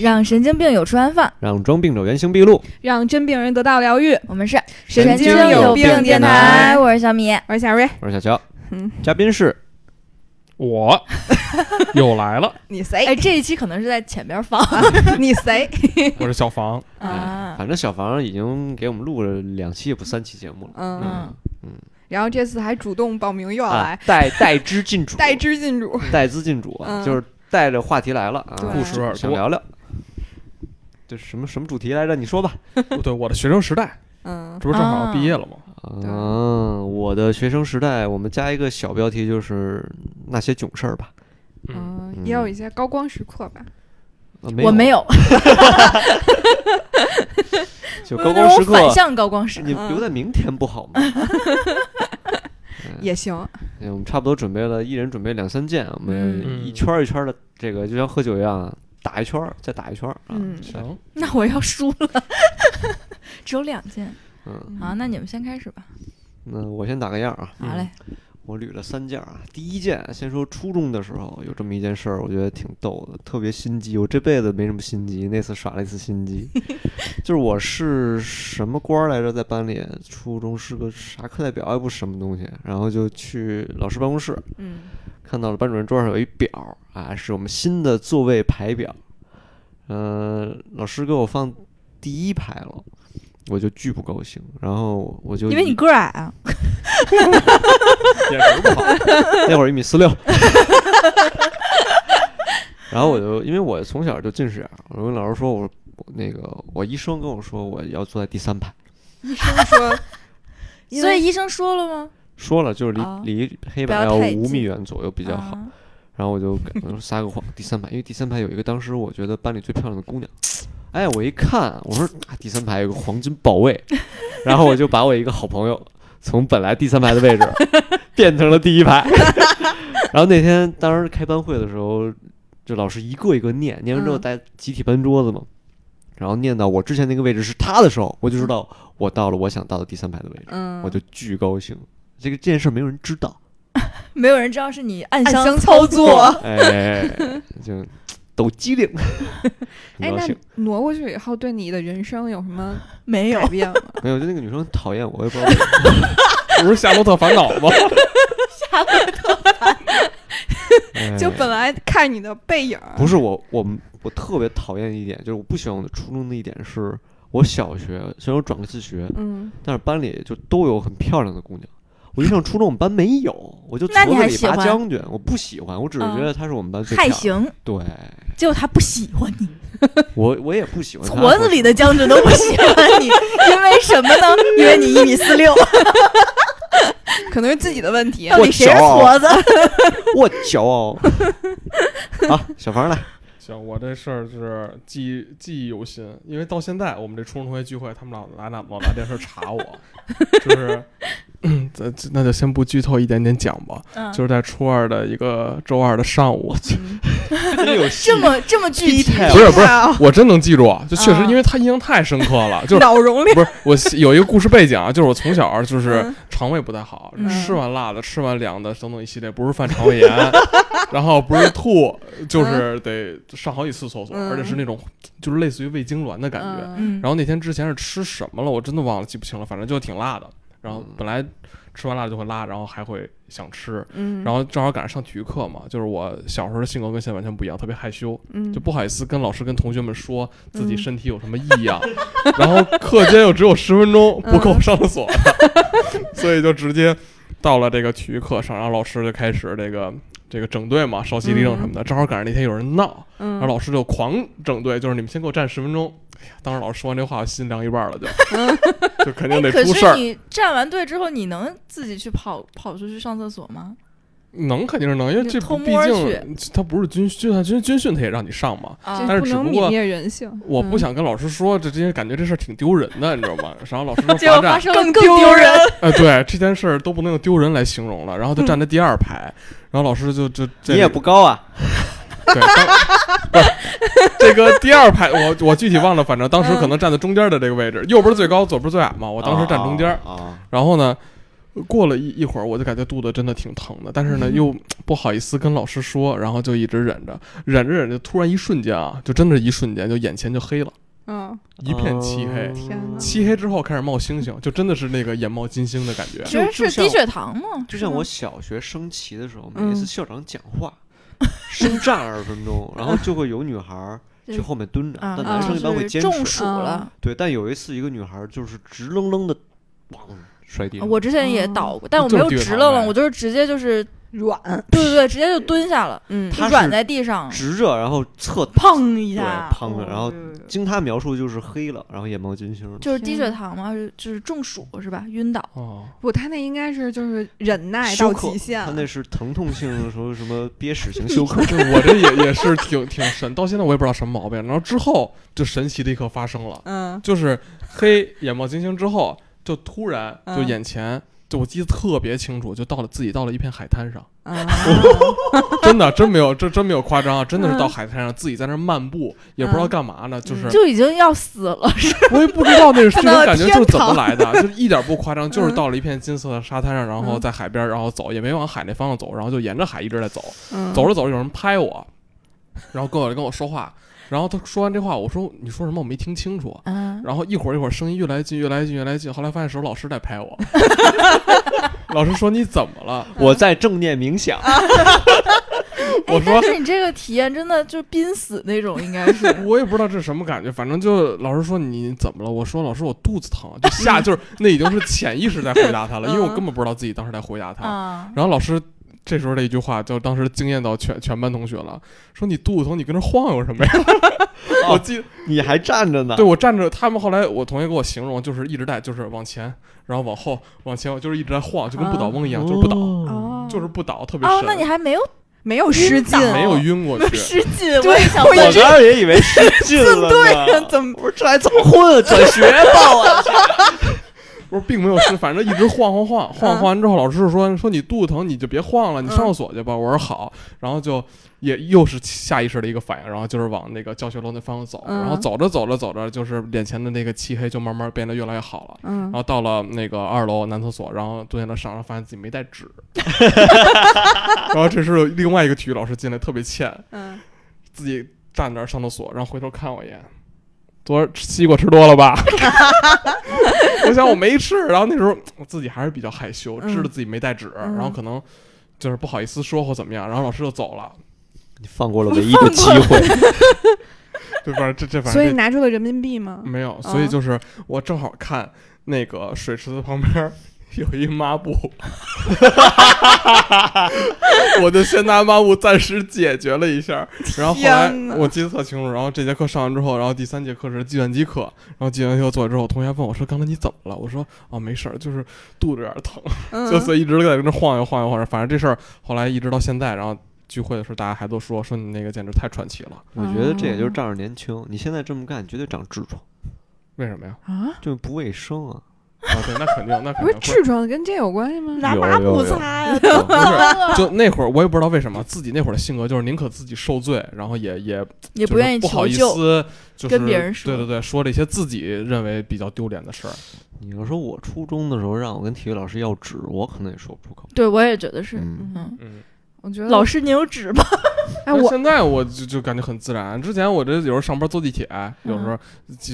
让神经病有处安放。让装病者原形毕露。让真病人得到疗愈。我们是神经有病电电台我是小米。我是小瑞，我是小乔，嗯，嘉宾是我 又来了，你谁？哎，这一期可能是在前边放你谁？我是小房。啊。反正小房已经给我们录了两期也不三期节目了。嗯，嗯，然后这次还主动报名又要啊来，，带带资进主，带之进主。带资进主就是带着话题来了啊，故事想聊聊。这什么什么主题来着？你说吧。对，我的学生时代，嗯这不是正好毕业了吗？啊，我的学生时代，我们加一个小标题，就是那些囧事儿吧。嗯，嗯也有一些高光时刻吧。啊没我没有，就高光时刻反，向高光时刻。你留在明天不好吗？也行，哎我们差不多准备了，一人准备两三件，我们嗯一圈儿一圈儿的，这个就像喝酒一样，打一圈儿，再打一圈儿啊。嗯行，那我要输了，只有两件。嗯，好，那你们先开始吧。那我先打个样儿啊，好嘞，我捋了三件儿啊。第一件，先说初中的时候有这么一件事儿，我觉得挺逗的，特别心机。我这辈子没什么心机，那次耍了一次心机，就是我是什么官儿来着，在班里，初中是个啥课代表，也不是什么东西，然后就去老师办公室，嗯看到了班主任桌上有一表啊，是我们新的座位排表，嗯、老师给我放第一排了，我就巨不高兴，然后我就因为你个儿矮啊。眼神不好，那会儿一米四六，然后我就因为我从小就近视眼儿，我跟老师说，我说我那个我医生跟我说我要坐在第三排，医生说，所以医生说了吗？说了就是离、哦离黑不板要五米远左右比较好。啊然后我就撒个谎，第三排，因为第三排有一个当时我觉得班里最漂亮的姑娘。哎，我一看，我说啊，第三排有个黄金宝位，然后我就把我一个好朋友从本来第三排的位置 变成了第一排。然后那天当时开班会的时候，就老师一个一个念，念完之后嗯大家集体搬桌子嘛，然后念到我之前那个位置是他的时候，我就知道我到了我想到的第三排的位置，嗯，我就巨高兴。这个这件事没有人知道。没有人知道是你暗暗箱箱操作。哎，就抖机灵，很哎。挪过去以后，对你的人生有什么 没有改，变吗？没有，就那个女生讨厌我，我也不知道为什么。这不是《夏洛特烦恼》吗？夏洛特就本来看你的背影儿，不是我，我们我特别讨厌一点，就是我不喜欢我的初中的一点是，我小学虽然我转过自学，嗯，但是班里就都有很漂亮的姑娘。我一上初中，我们班没有，我就那你矬子里还喜欢拔将军，我不喜欢，我只是觉得他是我们班最。还行，对，结果他不喜欢你，我我也不喜欢。矬子里的将军都不喜欢你，因为什么呢？因为你一米四六，可能是自己的问题。到底谁是矬子？我骄傲。好，小房来，行，我这事儿是记记忆犹新，因为到现在我们这初中同学聚会，他们老拿那老拿这事儿查我，就是，嗯，那就先不剧透一点点讲吧。嗯就是在初二的一个周二的上午，真有这么这么具体，不是不是，啊我真能记住，就确实啊因为他印象太深刻了，就是 脑容量，不是我有一个故事背景啊，就是我从小就是嗯肠胃不太好，嗯吃完辣的，吃完凉的，等等一系列，不是犯肠胃炎，然后不是吐，就是得上好几次厕所，嗯。而且是那种就是类似于胃痉挛的感觉。然后那天之前是吃什么了，我真的忘了，记不清了，反正就挺辣的。然后本来吃完辣的就会拉，然后还会想吃，嗯，然后正好赶上上体育课嘛，就是我小时候的性格跟现在完全不一样，特别害羞，嗯。就不好意思跟老师跟同学们说自己嗯身体有什么异样，然后课间又只有十分钟不够上厕所的，所以就直接到了这个体育课上，然后老师就开始这个这个整队嘛，稍息立正什么的，正好赶上那天有人闹，然嗯后老师就狂整队，就是你们先给我站十分钟。哎呀，当时老师说完这话，我心凉一半了就，就肯定得出事儿。是你站完队之后，你能自己去跑跑出去上厕所吗？能肯定是能，因为你这毕竟他不是军就算军军训，他也让你上嘛。啊但是只不过泯灭人性。我不嗯想跟老师说，这这些感觉这事儿挺丢人的，你知道吗？然后老师说 罚站，更更丢丢人哎，对这件事儿都不能用丢人来形容了。然后他站在第二排，然后老师就就这你也不高啊，对，当不是这个第二排，我我具体忘了，反正当时可能站在中间的这个位置，右边最高，左边最矮嘛。我当时站中间，啊，然后呢，过了一一会儿，我就感觉肚子真的挺疼的，但是呢嗯又不好意思跟老师说，然后就一直忍着，忍着忍着，突然一瞬间啊，就真的是一瞬间，就眼前就黑了，嗯，一片漆黑。天哪漆黑之后开始冒星星，就真的是那个眼冒金星的感觉。其实就是低血糖吗，就像我小学升旗的时候，嗯每一次校长讲话，升站二十分钟，然后就会有女孩儿去后面蹲着，啊，但男生一般会坚持中持。暑了。对，但有一次一个女孩儿就是直愣愣的，咣摔地上。我之前也倒过，但我没有直愣愣，我就是直接就是，软，对对对，直接就蹲下了，嗯就软在地上，直着，然后侧砰一对下，砰的，然后经他描述就是黑了，然后眼冒金星。就是低血糖嘛，就是中暑是吧？晕倒。哦，不，他那应该是就是忍耐到极限了。他那是疼痛性什么什么憋屎型休克。对我这也也是挺挺神，到现在我也不知道什么毛病。然后之后就神奇的一刻发生了，嗯就是黑眼冒金星之后，就突然就嗯眼前，就我记得特别清楚，就到了自己到了一片海滩上，啊，真的真没有这真没有夸张啊，真的是到嗯。海滩上自己在那儿漫步，也不知道干嘛呢，就是就已经要死了，是 我也不知道那是这种看到了感觉就是怎么来的，就是一点不夸张，就是嗯。到了一片金色的沙滩上，然后嗯。在海边，然后走，也没往海那方向走，然后就沿着海一直在走，嗯。走着走着有人拍我，然后跟我跟我说话，然后他说完这话，我说你说什么我没听清楚，嗯，然后一会儿一会儿声音越来越近越来越近越来越近，后来发现是我老师在拍我，老师说你怎么了？我在正念冥想，我说但是你这个体验真的就濒死那种，应该是我也不知道这是什么感觉，反正就老师说你怎么了？我说老师我肚子疼，就下就是那已经是潜意识在回答他了，因为我根本不知道自己当时在回答他。啊，然后老师这时候的一句话，就当时惊艳到全全班同学了，说你肚子疼，你跟这晃悠什么呀？我记得你还站着呢。对我站着，他们后来我同学给我形容，就是一直在就是往前，然后往后，往前，就是一直在晃，就跟不倒翁一样，就是不倒，哦，就是不倒，特别哦神。，那你还没有没有失禁，没有晕过去。失禁，对我也想我问我刚刚也以为失禁了呢。对，怎么我说这还怎么混啊？转学报啊！不是，并没有事，反正一直晃晃晃 晃晃完之后，老师就说说你肚子疼，你就别晃了，你上厕所去吧。我说好，然后就也又是下意识的一个反应，然后就是往那个教学楼那方向走，嗯然后走着走着走着，就是脸前的那个漆黑就慢慢变得越来越好了。嗯。然后到了那个二楼男厕所，然后蹲下来上，然后发现自己没带纸，然后这时候另外一个体育老师进来，特别欠，嗯，自己站那儿上厕所，然后回头看我一眼，昨儿西瓜吃多了吧？我想我没吃，然后那时候我自己还是比较害羞，嗯知道自己没带纸，嗯然后可能就是不好意思说或怎么样，然后老师就走了。你放过了唯一的机会。对，反正这这反所以正拿出了人民币吗？没有，所以就是我正好看那个水池子旁边。有一抹布，我就先拿抹布暂时解决了一下，然后后来我记得特清楚。然后这节课上完之后，然后第三节课是计算机课，然后计算机课做完之后，同学问我说：“刚才你怎么了？”我说：“哦，没事儿，就是肚子有点疼，嗯，就所以一直在那晃悠晃悠晃悠。反正这事儿后来一直到现在，然后聚会的时候大家还都说说你那个简直太传奇了。我觉得这也就是仗着年轻，你现在这么干绝对长痔疮，为什么呀？啊，就是不卫生啊。啊，对，那肯定，那肯不是痔疮跟这有关系吗？拿抹布擦呀，不是，就那会儿我也不知道为什么，自己那会儿的性格就是宁可自己受罪，然后也也也不愿意不好意。思，就是跟别人说对对对，说了一些自己认为比较丢脸的事儿。你要说我初中的时候让我跟体育老师要纸，我可能也说不出口。对，我也觉得是。嗯嗯，嗯，我觉得老师，你有纸吗？哎，我现在我就就感觉很自然。之前我这有时候上班坐地铁，有时候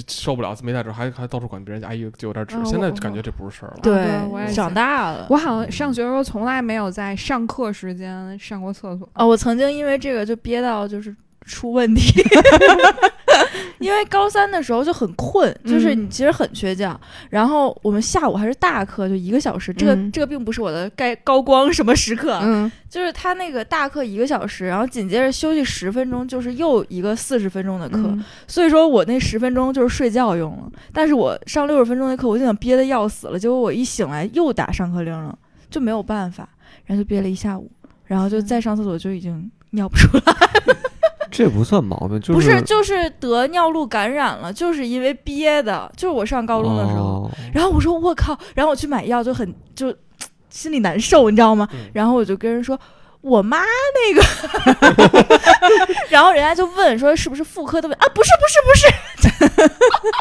受不了没带纸，还还到处管别人家，阿姨就有点纸啊。现在就感觉这不是事儿了。对我也长大了。我好像上学的时候从来没有在上课时间上过厕所。哦，我曾经因为这个就憋到就是出问题，因为高三的时候就很困，就是嗯。你其实很缺觉。然后我们下午还是大课，就一个小时，这个、嗯。这个并不是我的该高光什么时刻，嗯。就是他那个大课一个小时，然后紧接着休息十分钟，就是又一个四十分钟的课。嗯。所以说我那十分钟就是睡觉用了，但是我上六十分钟的课，我就想憋得要死了，结果我一醒来又打上课铃了，就没有办法，然后就憋了一下午，然后就再上厕所就已经尿不出来，这不算毛病，就是不是就是得尿路感染了，就是因为憋的，就是我上高中的时候，哦然后我说我靠，然后我去买药就很就 心里难受，你知道吗？嗯然后我就跟人说。我妈那个 然后人家就问说是不是妇科的问啊？不是不是不是，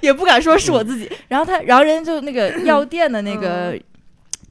也不敢说是我自己。然后他，然后人家就那个药店的那个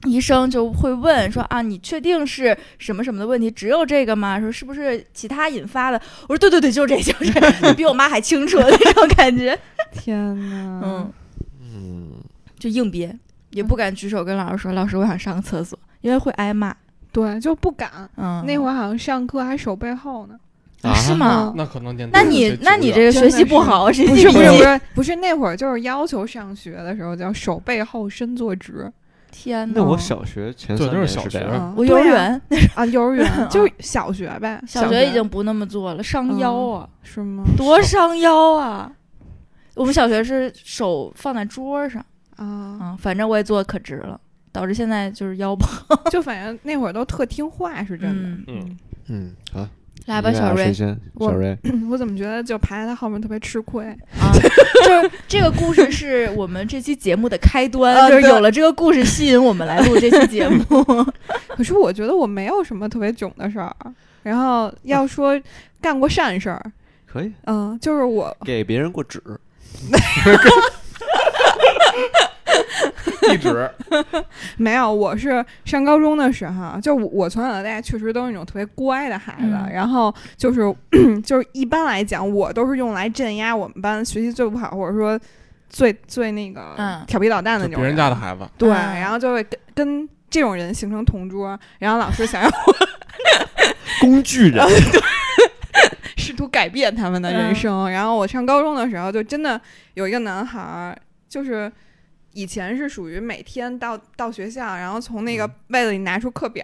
医生就会问说啊，你确定是什么什么的问题？只有这个吗？说是不是其他引发的？我说对对对，就是这，就是这，比我妈还清楚的那种感觉。天哪，嗯，嗯，就硬憋，也不敢举手跟老师说，老师我想上个厕所，因为会挨骂。对，就不敢。嗯，那会儿好像上课还手背后呢。啊是吗？那可能年那你那你这个学习不好，是不是不是不是不是那会儿就是要求上学的时候叫手背后伸坐直天哪！那我小学前三就是小学年是这样，嗯我幼儿对啊园 啊，幼儿园 就是小学呗，小学已经不那么做了，伤腰啊，是吗？多伤腰啊！我们小学是手放在桌上，啊，嗯，反正我也坐的可直了，导致现在就是腰不好。就反正那会儿都特听话，是真的。嗯嗯，嗯，好，来吧，小瑞？我小瑞，我怎么觉得就排在他后面特别吃亏？啊，就是这个故事是我们这期节目的开端，就是有了这个故事吸引我们来录这期节目。可是我觉得我没有什么特别囧的事儿。然后要说干过善事儿，可以嗯，就是我给别人过纸 地址 没有，我是上高中的时候，就我我从小到大确实都是那种特别乖的孩子，嗯然后就是 就是一般来讲，我都是用来镇压我们班学习最不好，或者说最最那个嗯调皮捣蛋的那种就别人家的孩子，对，嗯然后就会跟跟这种人形成同桌，然后老师想要 工具人，试图改变他们的人生。然后我上高中的时候，就真的有一个男孩儿，就是以前是属于每天到到学校，然后从那个被子里拿出课表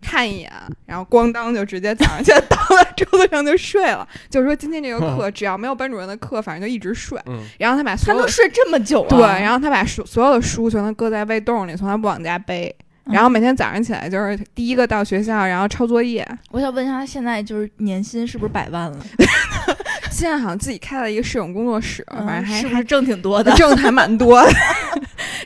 看一眼，然后咣当就直接早上起来倒在桌子上就睡了。就是说今天这个课 只要没有班主任的课，反正就一直睡。嗯，然后他把所他有的能睡这么久啊？对，然后他把书所有的书全都搁在背洞里，从来不往家背。然后每天早上起来就是第一个到学校，然后抄作业。我想问一下，他现在就是年薪是不是百万了？现在好像自己开了一个摄影工作室，反正还还嗯是不是挣挺多的？挣的还蛮多的。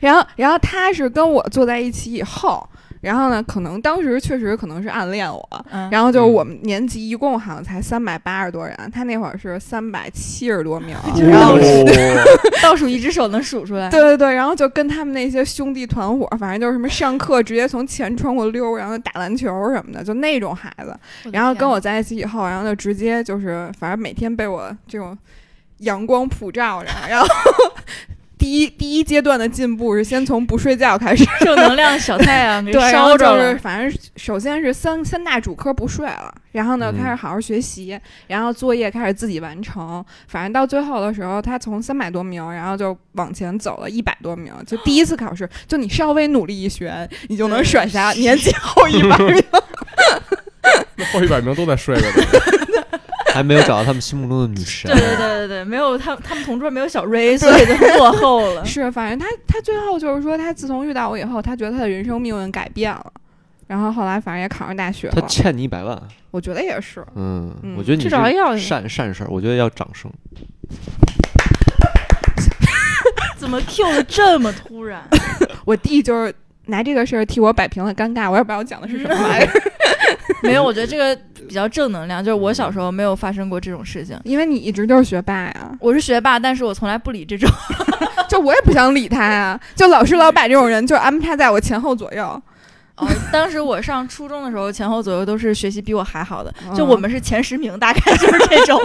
然后，然后他是跟我坐在一起以后，然后呢，可能当时确实可能是暗恋我。嗯然后就是我们年级一共好像才三百八十多人，他那会儿是三百七十多名，然后 倒数一只手能数出来。对对对，然后就跟他们那些兄弟团伙，反正就是什么上课直接从前窗户溜，然后打篮球什么的，就那种孩子。然后跟我在一起以后，然后就直接就是，反正每天被我这种阳光普照着，然后第一第一阶段的进步是先从不睡觉开始，正能量小太阳 给对，然烧着后就是。反正首先是三三大主科不睡了，然后呢嗯开始好好学习，然后作业开始自己完成，反正到最后的时候，他从三百多名，然后就往前走了一百多名，就第一次考试，就你稍微努力一学，你就能甩下年级后一百名。那后一百名都在睡着呢。还没有找到他们心目中的女神对。对对对对，没有他他们同桌没有小瑞，所以就落后了。是，反正他他最后就是说，他自从遇到我以后，他觉得他的人生命运改变了，然后后来反正也考上大学了。他欠你一百万，我觉得也是，嗯，嗯我觉得你至少是要善善事儿，我觉得要掌声。怎么 Q 的这么突然？我弟就是拿这个事儿替我摆平了尴尬，我也不知道讲的是什么玩意儿，没有，我觉得这个比较正能量。就是我小时候没有发生过这种事情。因为你一直都是学霸呀，我是学霸，但是我从来不理这种。就我也不想理他呀，就老师老把这种人就安排在我前后左右，哦，当时我上初中的时候，前后左右都是学习比我还好的，嗯就我们是前十名，大概就是这种。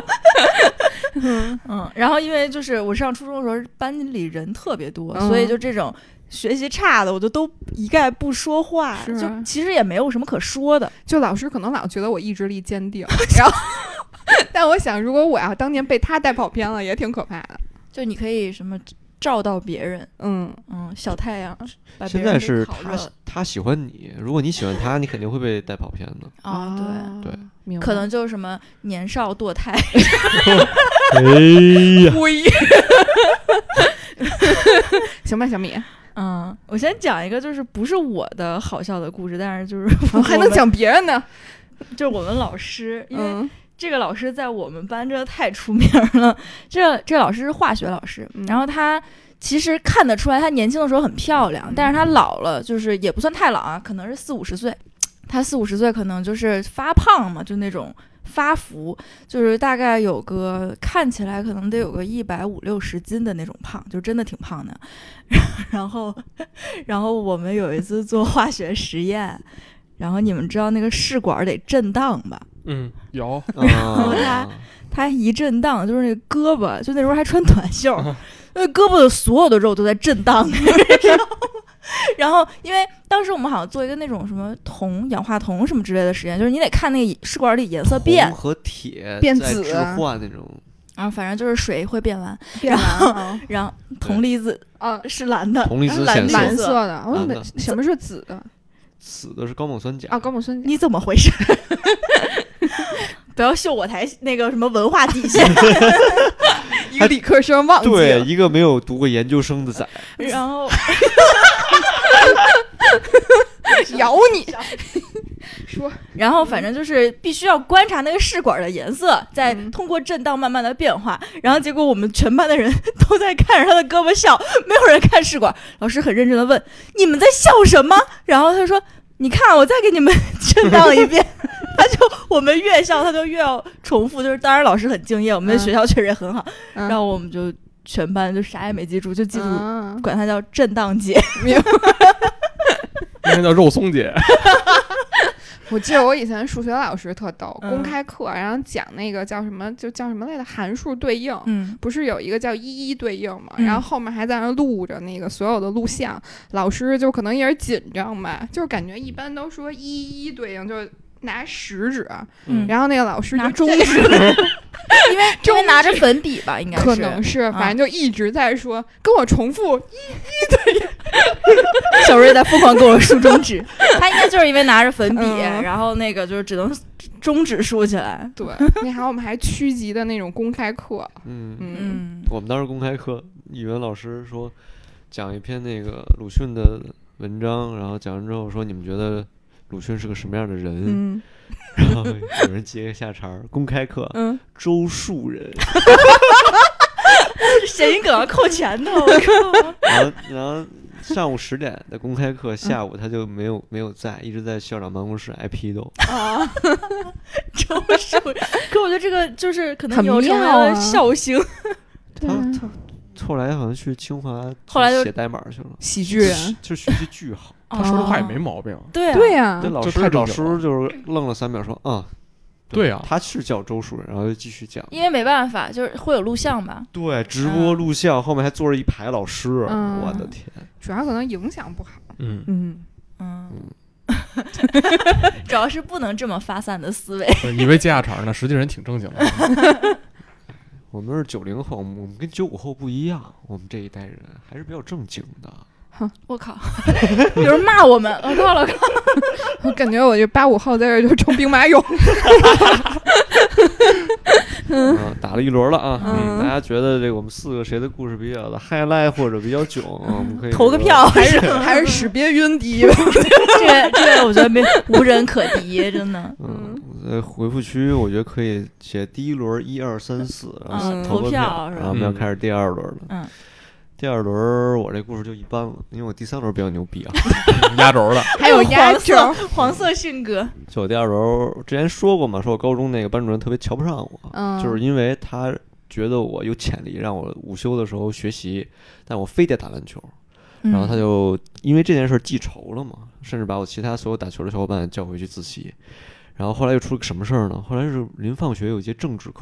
嗯，然后因为就是我上初中的时候，班里人特别多，嗯所以就这种学习差的，我就都一概不说话，就其实也没有什么可说的。就老师可能老觉得我意志力坚定，然后。但我想，如果我要当年被他带跑偏了，也挺可怕的。就你可以什么照到别人，嗯，嗯，小太阳，现在是他他喜欢你，如果你喜欢他，你肯定会被带跑偏的。啊，对。对可能就是什么年少堕胎，哎呀，灰。行吧，小米，嗯，我先讲一个，就是不是我的好笑的故事，但是就是我还能讲别人呢。就是我们老师，因为嗯这个老师在我们班真的太出名了。这这老师是化学老师，嗯然后他其实看得出来，他年轻的时候很漂亮，但是他老了，就是也不算太老啊，可能是四五十岁。他四五十岁可能就是发胖嘛，就那种发福，就是大概有个看起来可能得有个一百五六十斤的那种胖，就真的挺胖的。然后，然后我们有一次做化学实验，然后你们知道那个试管得震荡吧？嗯，有，然后他啊，他一震荡，就是那胳膊，就那时候还穿短袖，那胳膊的所有的肉都在震荡，你知道吗 然后，因为当时我们好像做一个那种什么铜、氧化铜什么之类的实验，就是你得看那个试管里颜色变，和铁变紫换那种，然后反正就是水会变蓝，变蓝啊然后铜离子啊，是蓝的，铜离子显蓝色的，我怎么什么是紫的紫的是高锰酸钾啊？高锰酸钾你怎么回事？不要秀我台那个什么文化底线。一个理科生忘记对，一个没有读过研究生的仔，然后 咬你。说然后反正就是必须要观察那个试管的颜色，再嗯通过震荡慢慢的变化。然后结果我们全班的人都在看着他的胳膊笑，没有人看试管。老师很认真的问：“你们在笑什么？”然后他说：“你看，我再给你们 震荡一遍。”他就我们越笑，他就越要重复。就是当然老师很敬业，我们的嗯学校确实也很好。嗯然后我们就全班就啥也没记住，就记住啊管他叫震荡姐。那叫肉松姐，我记得我以前数学老师特逗，嗯。公开课然后讲那个叫什么，就叫什么来着，函数对应。嗯。不是有一个叫一一对应嘛，嗯。然后后面还在那录着那个所有的录像，老师就可能也是紧张吧，就是感觉一般都说一一对应，就是拿食指，嗯。然后那个老师拿就中指，因为 因为拿着粉笔吧，应该是可能是，啊。反正就一直在说，跟我重复，小瑞在疯狂给我竖中指，他应该就是因为拿着粉笔，嗯。然后那个就是只能中指竖起来。对，那还有我们还区级的那种公开课，嗯，嗯。嗯。我们当时公开课，语文老师说讲一篇那个鲁迅的文章，然后讲完之后说你们觉得鲁迅是个什么样的人？嗯。然后有人接个下茬儿，公开课嗯，周树人，谐音梗要扣钱的，我靠！然后然后上午十点的公开课，下午他就没有没有在，一直在校长办公室挨批斗。啊，可我觉得这个就是可能很以后成为妙啊了笑星。他他后来好像去清华，后来就写代码去了，喜剧人，就学习巨好。他说的话也哦没毛病。对啊对呀这，老师老师就是愣了三秒，说啊，对啊他是叫周树人，然后就继续讲。因为没办法，就是会有录像吧。对，直播录像，后面还坐着一排老师，嗯我的天！主要可能影响不好，嗯，嗯，嗯，主要是不能这么发散的思维。你以为接下茬呢，实际人挺正经的。我们是九零后，我们我们跟九五后不一样，我们这一代人还是比较正经的。我靠，有人骂我们，我靠了靠！我感觉我这八五后在这儿就成兵马俑，嗯，打了一轮了啊！嗯大家觉得这个我们四个谁的故事比较的 highlight 或者比较囧，我们可以这投个票还是还是识别晕第一位，这个这个我觉得没无人可敌，真的。嗯，在回复区我觉得可以写第一轮一二三四，然后嗯投票是吧然后我们要嗯开始第二轮了。嗯，第二轮我这故事就一般了，因为我第三轮比较牛逼啊。压轴的，还有 压黄轴，色黄色性格，就我第二轮之前说过嘛，说我高中那个班主任特别瞧不上我，嗯就是因为他觉得我有潜力，让我午休的时候学习，但我非得打篮球。嗯然后他就因为这件事儿记仇了嘛，甚至把我其他所有打球的小伙伴叫回去自习。然后后来又出了个什么事儿呢？后来是临放学有一节政治课，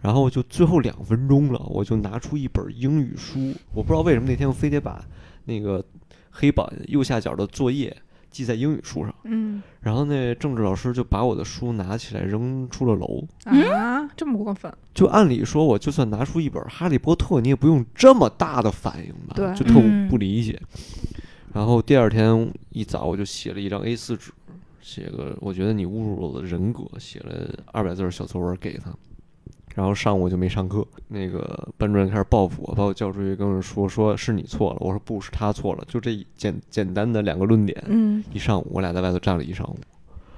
然后就最后两分钟了，我就拿出一本英语书，我不知道为什么那天我非得把那个黑板右下角的作业记在英语书上。嗯然后那政治老师就把我的书拿起来扔出了楼。啊，这么过分，就按理说，我就算拿出一本《哈利波特》，你也不用这么大的反应吧？对就特嗯不理解。然后第二天一早，我就写了一张 A 4纸，写个我觉得你侮辱了我的人格，写了二百字儿小作文给他。然后上午就没上课，那个班主任开始报复我，把我叫出去跟我说，说是你错了。我说不是他错了，就这一简简单的两个论点，嗯，一上午我俩在外头站了一上午。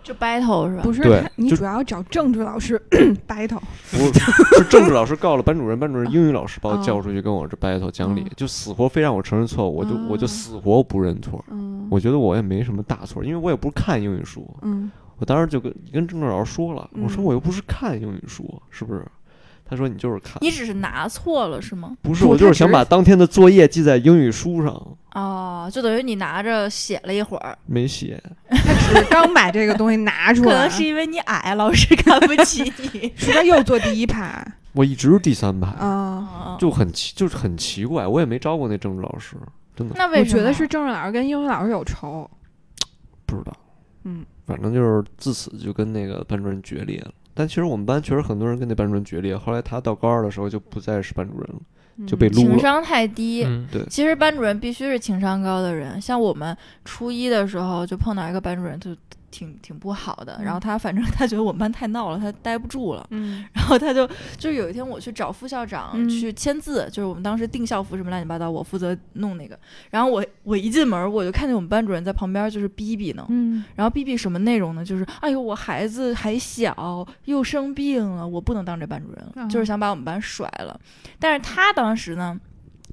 就 battle 是吧？不是，你主要找政治老师 battle，不是政治老师告了班主任，班主任英语老师把我叫出去跟我这 battle 讲理哦，就死活非让我承认错误，我就我就哦死活不认错。嗯我觉得我也没什么大错，因为我也不是看英语书，嗯我当时就跟跟政治老师说了，我说嗯我又不是看英语书，是不是？他说你就是看，你只是拿错了是吗？不是，我就是想把当天的作业记在英语书上，哦，就等于你拿着写了一会儿，没写。他只是刚把这个东西拿 出来，可能是因为你矮，老师看不起你。是不是又坐第一排 我一直是第三排，啊？哦就很奇，就是很奇怪，我也没招过那政治老师，真的我那为什么？觉得是政治老师跟英语老师有仇。不知道。嗯，反正就是自此就跟那个班主任决裂了。但其实我们班确实很多人跟那班主任决裂，后来他到高二的时候就不再是班主任了，就被嗯撸了。情商太低。嗯，其实班主任必须是情商高的人，像我们初一的时候就碰到一个班主任，就挺挺不好的。嗯然后他反正他觉得我们班太闹了，他待不住了。嗯 然后他就就有一天我去找副校长嗯去签字，就是我们当时订校服什么乱七八糟，我负责弄那个。然后我我一进门我就看见我们班主任在旁边就是逼逼呢，嗯然后逼逼什么内容呢？就是哎呦我孩子还小又生病了，我不能当这班主任就是想把我们班甩了。但是他当时呢。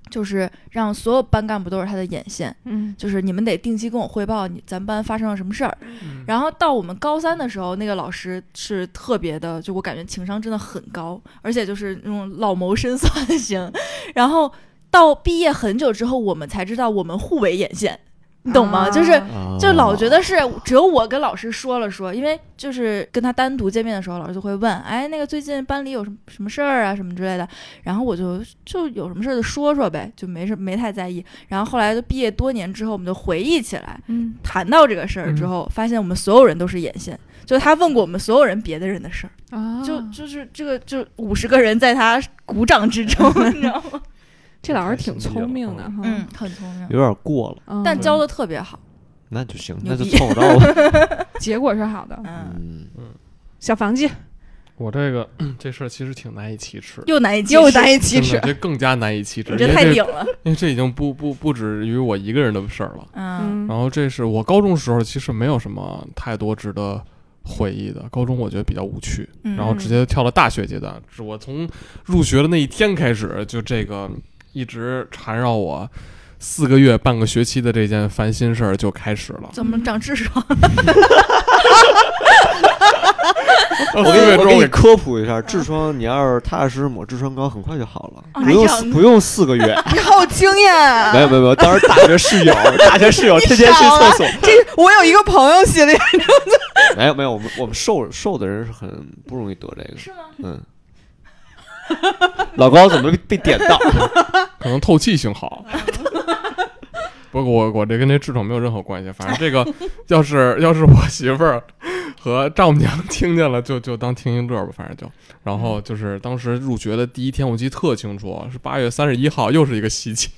就是让所有班干部都是他的眼线，嗯就是你们得定期跟我汇报你咱班发生了什么事儿。嗯然后到我们高三的时候，那个老师是特别的，就我感觉情商真的很高，而且就是那种老谋深算型。然后到毕业很久之后，我们才知道我们互为眼线，你懂吗？啊就是啊就老觉得是只有我跟老师说了说，因为就是跟他单独见面的时候，老师就会问，哎，那个最近班里有什么什么事儿啊，什么之类的。然后我就就有什么事儿就说说呗，就没什没太在意。然后后来就毕业多年之后，我们就回忆起来，嗯谈到这个事儿之后，发现我们所有人都是眼线，就他问过我们所有人别的人的事儿，啊，就就是这个就五十个人在他鼓掌之中，你知道吗？这老师挺聪明的哈。嗯，很聪明，有点过了，嗯，但教的特别好。那就行，那就凑合着吧。结果是好的。嗯，嗯，小房记我这个 这事儿其实挺难以启齿，又难以启又难以启齿。这更加难以启齿，这太顶了。因为这已经不不不止于我一个人的事儿了。嗯然后这是我高中时候其实没有什么太多值得回忆的，高中我觉得比较无趣，嗯然后直接跳到大学阶段，是我从入学的那一天开始，就这个一直缠绕我四个月半个学期的这件烦心事儿就开始了。怎么长痔疮？我给你我给你科普一下，痔疮你要是踏踏实实抹痔疮膏，很快就好了，哎不用不用四个月。你好有经验啊！没有没有没有，当时大学室友，大学室友天天去厕所。这我有一个朋友写的，没有没有，我们我们瘦瘦的人是很不容易得这个。是吗？嗯。老高怎么被点到？可能透气性好。不过我我这跟那痔疮没有任何关系，反正这个 要是要是我媳妇儿和丈母娘听见了，就就当听一乐吧，反正就。然后就是当时入学的第一天，我记得特清楚，是八月三十一号，又是一个西期，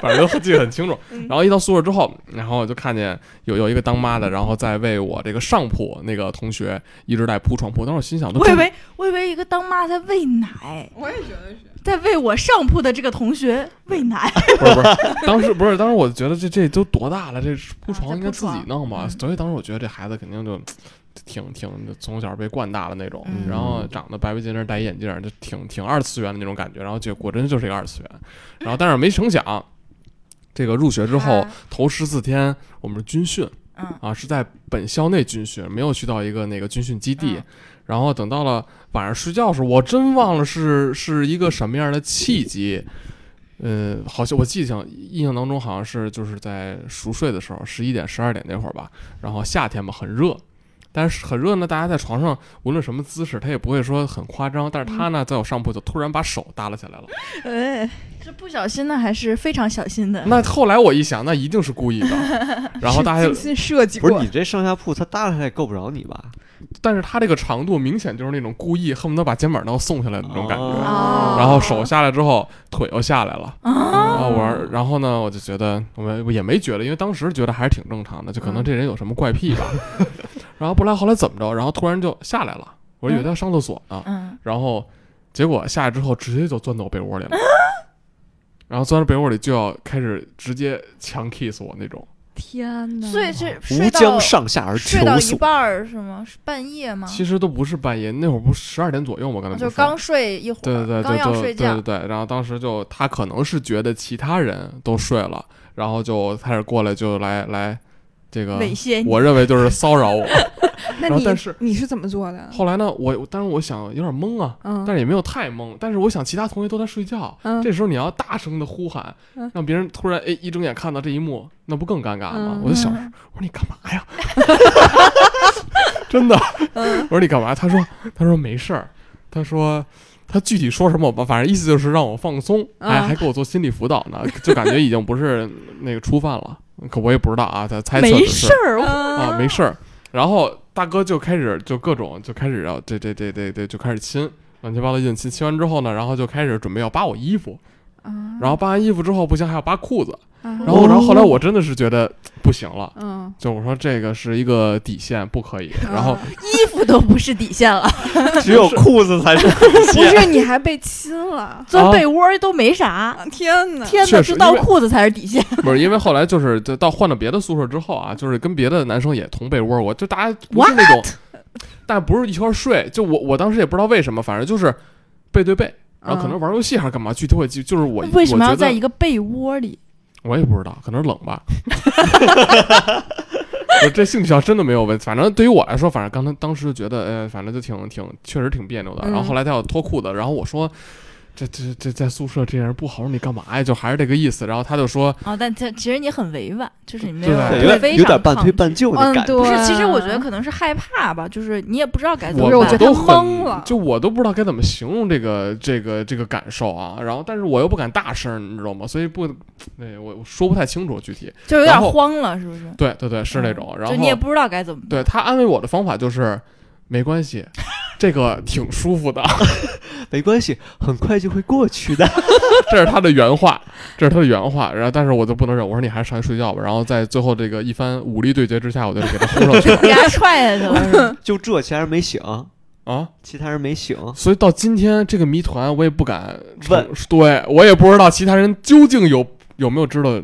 反正都记得很清楚。然后一到宿舍之后，然后就看见有有一个当妈的，然后在为我这个上铺那个同学一直在铺床铺。当时我心想，都我以为我以为一个当妈在喂奶，我也觉得是。在为我上铺的这个同学喂奶。不是不是，当时不是当时我觉得这这都多大了，这铺床应该自己弄吧，嗯。所以当时我觉得这孩子肯定就挺挺从小被惯大的那种，嗯。然后长得白白净净，戴一眼镜儿，就挺挺二次元的那种感觉，然后结果真就是一个二次元，然后但是没成想，这个入学之后啊。头十四天我们是军训嗯。啊，是在本校内军训，没有去到一个那个军训基地。嗯然后等到了晚上睡觉的时候，我真忘了是是一个什么样的契机，呃，好像我记象印象当中好像是就是在熟睡的时候，十一点十二点那会儿吧，然后夏天嘛很热，但是很热呢，大家在床上无论什么姿势，他也不会说很夸张，但是他呢在我上铺就突然把手耷拉下来了，是不小心的还是非常小心的？那后来我一想，那一定是故意的，然后大家精心设计过不是你，这上下铺，他搭下来也够不着你吧？但是他这个长度明显就是那种故意恨不得把肩膀都要送下来的那种感觉。哦然后手下来之后，腿又下来了。然啊，后我，然后呢，我就觉得我们也没觉得，因为当时觉得还是挺正常的，就可能这人有什么怪癖吧。然后不来，后来怎么着？然后突然就下来了，我以为他上厕所呢。嗯，然后结果下来之后，直接就钻到我被窝里了。然后钻到被窝里就要开始直接强 kiss 我那种。天哪！所以是无睡到将上下而睡到。一半儿是吗？是半夜吗？其实都不是半夜，那会儿不是十二点左右吗？刚才就刚睡一会儿，对对对，刚就就要睡觉对对，对，然后当时就他可能是觉得其他人都睡了，然后就开始过来就来来这个猥亵你，我认为就是骚扰我。那你然后但是你是怎么做的？后来呢，我当时我想有点懵啊，嗯，但是也没有太懵。但是我想其他同学都在睡觉，嗯这时候你要大声的呼喊嗯，让别人突然哎一睁眼看到这一幕，那不更尴尬吗嗯？我就想，嗯我说你干嘛呀？真的，嗯我说你干嘛？他说他说没事儿，他说。他具体说什么，我反正意思就是让我放松，还嗯还给我做心理辅导呢，就感觉已经不是那个初犯了，可我也不知道啊，他猜测没事儿，啊，没事儿。然后大哥就开始就各种就开始要这这这这这就开始亲，乱七八糟硬亲。亲完之后呢，然后就开始准备要扒我衣服，嗯然后扒完衣服之后不行还要扒裤子。然然后然后后来我真的是觉得不行了，嗯，就我说这个是一个底线，不可以。然后 衣服都不是底线了，只有裤子才是不是你还被亲了，钻被窝都没啥。啊天哪！天哪，确实就到裤子才是底线。不是因为后来就是就到换了别的宿舍之后啊，就是跟别的男生也同被窝我，就大家不是那种，但不是一块儿睡。就我我当时也不知道为什么，反正就是背对背。然后可能玩游戏还是干嘛，具体我也记，就是我为什么要在一个被窝里？我也不知道，可能是冷吧。我这性取向真的没有问，反正对于我来说，反正刚才当时觉得，呃，反正就挺挺，确实挺别扭的。嗯然后后来他要脱裤子，然后我说，这这这在宿舍这样不好，说你干嘛呀？就还是这个意思。然后他就说，哦，但这其实你很委婉，就是你没对对有有点有点半推半。就的嗯，感觉。对，不是，其实我觉得可能是害怕吧，就是你也不知道该怎么我办。我觉得他都懵了就我都不知道该怎么形容这个这个这个感受啊。然后但是我又不敢大声，你知道吗？所以不，那我我说不太清楚具体。就有点慌了，是不是？对对对，是那种。然后你也不知道该怎么办。对他安慰我的方法就是，没关系，这个挺舒服的，没关系，很快就会过去的。这是他的原话，这是他的原话。然后但是我就不能忍，我说你还是上去睡觉吧。然后在最后这个一番武力对决之下，我就给他轰上去了给他踹下去了，就这，其他人没醒，啊。其他人没醒。所以到今天这个谜团，我也不敢问，对我也不知道其他人究竟有有没有知道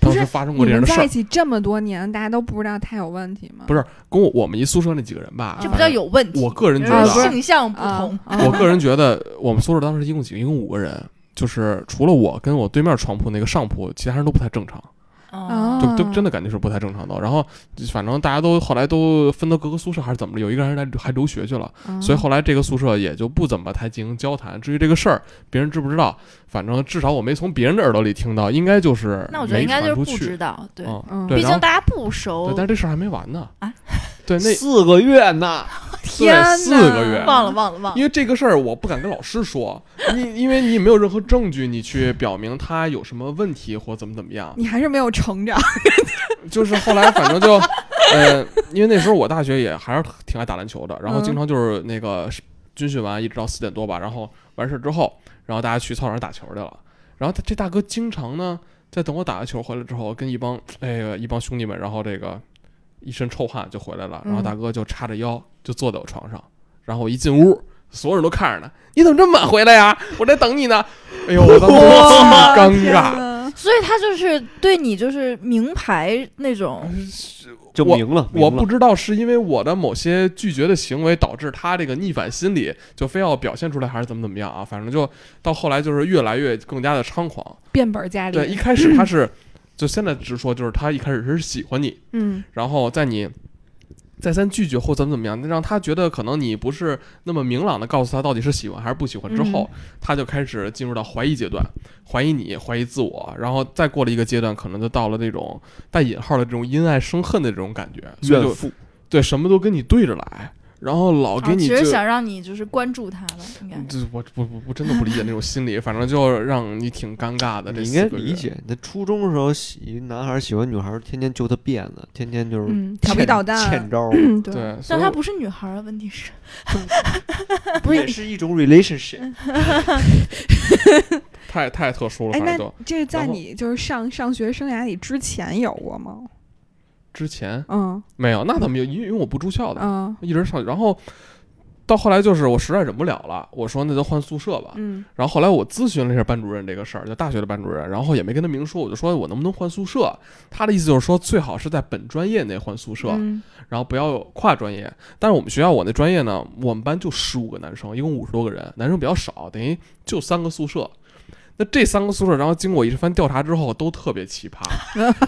当时发生过这样的事儿在一。起这么多年，大家都不知道他有问题吗？不是跟我我们一宿舍那几个人吧，这不叫有问题。我个人觉啊得性向不啊同。啊我个人觉得，我们宿舍当时一共几个？一共五个人，就是除了我跟我对面床铺那个上铺，其他人都不太正常，哦就就真的感觉是不太正常的。然后反正大家都后来都分到各个宿舍还是怎么着，有一个人来还留学去了，嗯所以后来这个宿舍也就不怎么太进行交谈。至于这个事儿，别人知不知道，反正至少我没从别人的耳朵里听到，应该就是那我觉得应该就是不知道，对，嗯毕竟大家不熟对，。但是这事儿还没完呢啊。对，那四个月呢，天四个月忘了忘了忘了因，为这个事儿我不敢跟老师说，你因为你没有任何证据，你去表明他有什么问题或怎么怎么样。你还是没有成长。就是后来反正就，呃，因为那时候我大学也还是挺爱打篮球的，然后嗯经常就是那个军训完一直到四点多吧，然后完事儿之后，然后大家去操场打球去了。然后他这大哥经常呢，在等我打完球回来之后，跟一帮哎呀一帮兄弟们，然后这个一身臭汗就回来了，然后嗯大哥就叉着腰就坐在我床上，然后我一进屋，所有人都看着呢，你怎么这么晚回来呀？我在等你呢。哎呦，我当时哇巨尴尬。所以他就是对你就是名牌那种，就明了。明了我不知道是因为我的某些拒绝的行为导致他这个逆反心理，就非要表现出来，还是怎么怎么样啊？反正就到后来就是越来越更加的猖狂。变本加厉。对，一开始他是，就现在直说，就是他一开始是喜欢你，嗯。然后在你再三拒绝或怎么怎么样，让他觉得可能你不是那么明朗的告诉他到底是喜欢还是不喜欢之后，他就开始进入到怀疑阶段，怀疑你，怀疑自我，然后再过了一个阶段，可能就到了那种带引号的这种因爱生恨的这种感觉，所以就怨妇，对什么都跟你对着来，然后老给啊你就。其实想让你就是关注他了，应该。这我我我我真的不理解那种心理，反正就让你挺尴尬的。这你应该理解，那初中的时候喜男孩喜欢女孩，天天揪她辫子，天天就是嗯，调皮欠捣蛋。欠招 对。但她不是女孩儿啊，问题是，不也是一种 relationship。太太特殊了，哎，那反正都这是在你就是上上学生涯里之前有过吗？之前嗯没有，那怎么有，因为因为我不住校的，嗯一直上，然后到后来就是我实在忍不了了，我说那就换宿舍吧。嗯然后后来我咨询了一下班主任这个事儿，就大学的班主任，然后也没跟他明说，我就说我能不能换宿舍。他的意思就是说最好是在本专业内换宿舍，嗯然后不要跨专业。但是我们学校我那专业呢，我们班就十五个男生，一共五十多个人，男生比较少，等于就三个宿舍。那这三个宿舍，然后经过一番调查之后，都特别奇葩。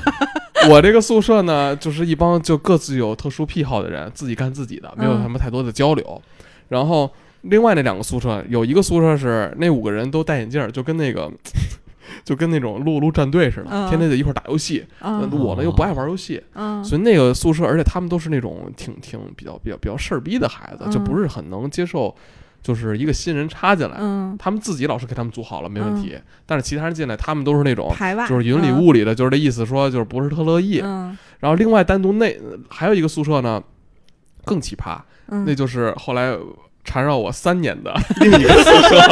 我这个宿舍呢，就是一帮就各自有特殊癖好的人，自己干自己的，没有嗯什么太多的交流。然后另外那两个宿舍，有一个宿舍是那五个人都戴眼镜儿，就跟那个 就跟那种撸撸战队似的，嗯天天在一块儿打游戏。嗯我呢又不爱玩游戏，嗯所以那个宿舍，而且他们都是那种挺挺比较比较比较事儿逼的孩子，就嗯不是很能接受，就是一个新人插进来。嗯，他们自己老师给他们组好了没问题，但是其他人进来，他们都是那种排外。就是云里雾里的，就是这意思说就是不是特乐意。嗯。然后另外单独那还有一个宿舍呢，更奇葩，嗯，那就是后来缠绕我三年的 另一个宿舍。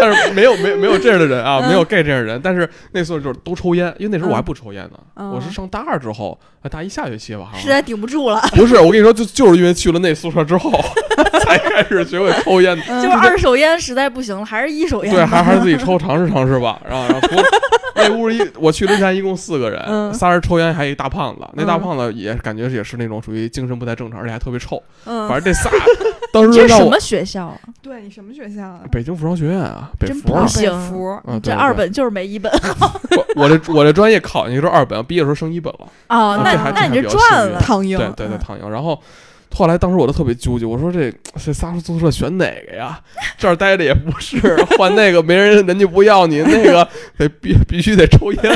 但是没有没有没有这样的人啊，嗯。没有 gay 这样的人，但是那宿舍就是都抽烟，因为那时候我还不抽烟呢，嗯。我是上大二之后，啊大一下学期吧，好像。实在顶不住了，不是，我跟你说，就就是因为去了那宿舍之后，才开始学会抽烟。嗯就是二手烟实在不行了，还是一手烟。对，还还是自己抽尝试尝试吧。然后，然后那屋一我去之前一共四个人，嗯仨人抽烟，还有一大胖子。那大嗯胖子也感觉也是那种属于精神不太正常，而且还特别臭。嗯，反正这仨当时 这让我什么学校啊？对你什么学校啊？北京服装学院啊，北真服啊。不行北服啊，对这二本就是没一本 我我这我这专业考进去是二本，毕业的时候升一本了。哦，那那你就这赚了。躺赢，对对对，躺赢。然后后来当时我都特别纠结，我说这 这仨宿舍选哪个呀？这儿待着也不是，换那个没人人家不要你，那个得必必须得抽烟。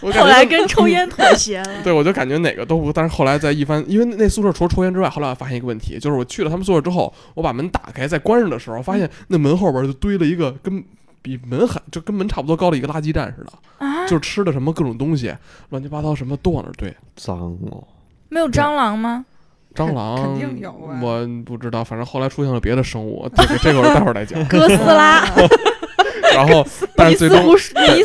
我感觉后来跟抽烟妥协了。对，我就感觉哪个都不，但是后来在一番，因为那宿舍除了抽烟之外，后来我发现一个问题，就是我去了他们宿舍之后，我把门打开再关上的时候，发现那门后边就堆了一个跟比门还就跟门差不多高的一个垃圾站似的，啊，就是吃的什么各种东西，乱七八糟什么都往那儿堆。脏哦，没有蟑螂吗？蟑螂肯定有啊我不知道，反正后来出现了别的生物，这个这个我待会儿再讲。哥斯拉、然后，但是最终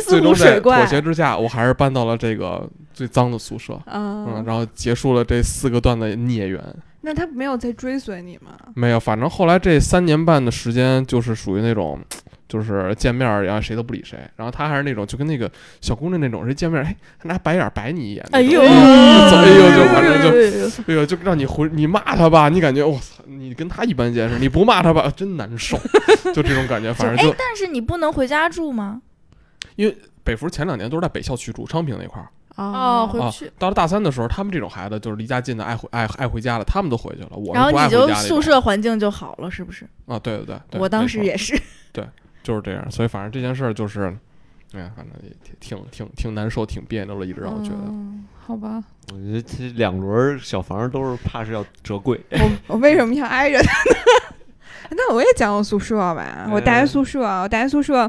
最终在妥，协之下，我还是搬到了这个最脏的宿舍，嗯，嗯，然后结束了这四个段的孽缘。那他没有再追随你吗？没有，反正后来这三年半的时间，就是属于那种，就是见面儿然后谁都不理谁，然后他还是那种就跟那个小姑娘那种，谁见面儿哎拿白眼儿白你一眼哎呦，哎呦就反正就就哎呦就让你回你骂他吧，你感觉我操，你跟他一般见识，你不骂他吧真难受，就这种感觉，反正就哎，但是你不能回家住吗？因为北服前两年都是在北校区住，昌平那块儿。哦，回去。，到了大三的时候，他们这种孩子就是离家近的，爱回爱爱回家了，他们都回去了。我然后你就宿舍环境就好了，是不是？啊，对对对，对我当时也是。就是这样，所以反正这件事儿就是，哎呀，反正也挺挺挺挺难受，挺别扭的，一直让我觉得。嗯好吧，我觉得这两轮儿小房都是怕是要折贵。我我为什么要挨着他呢？那我也讲我宿舍吧，我大学宿舍，我大学宿舍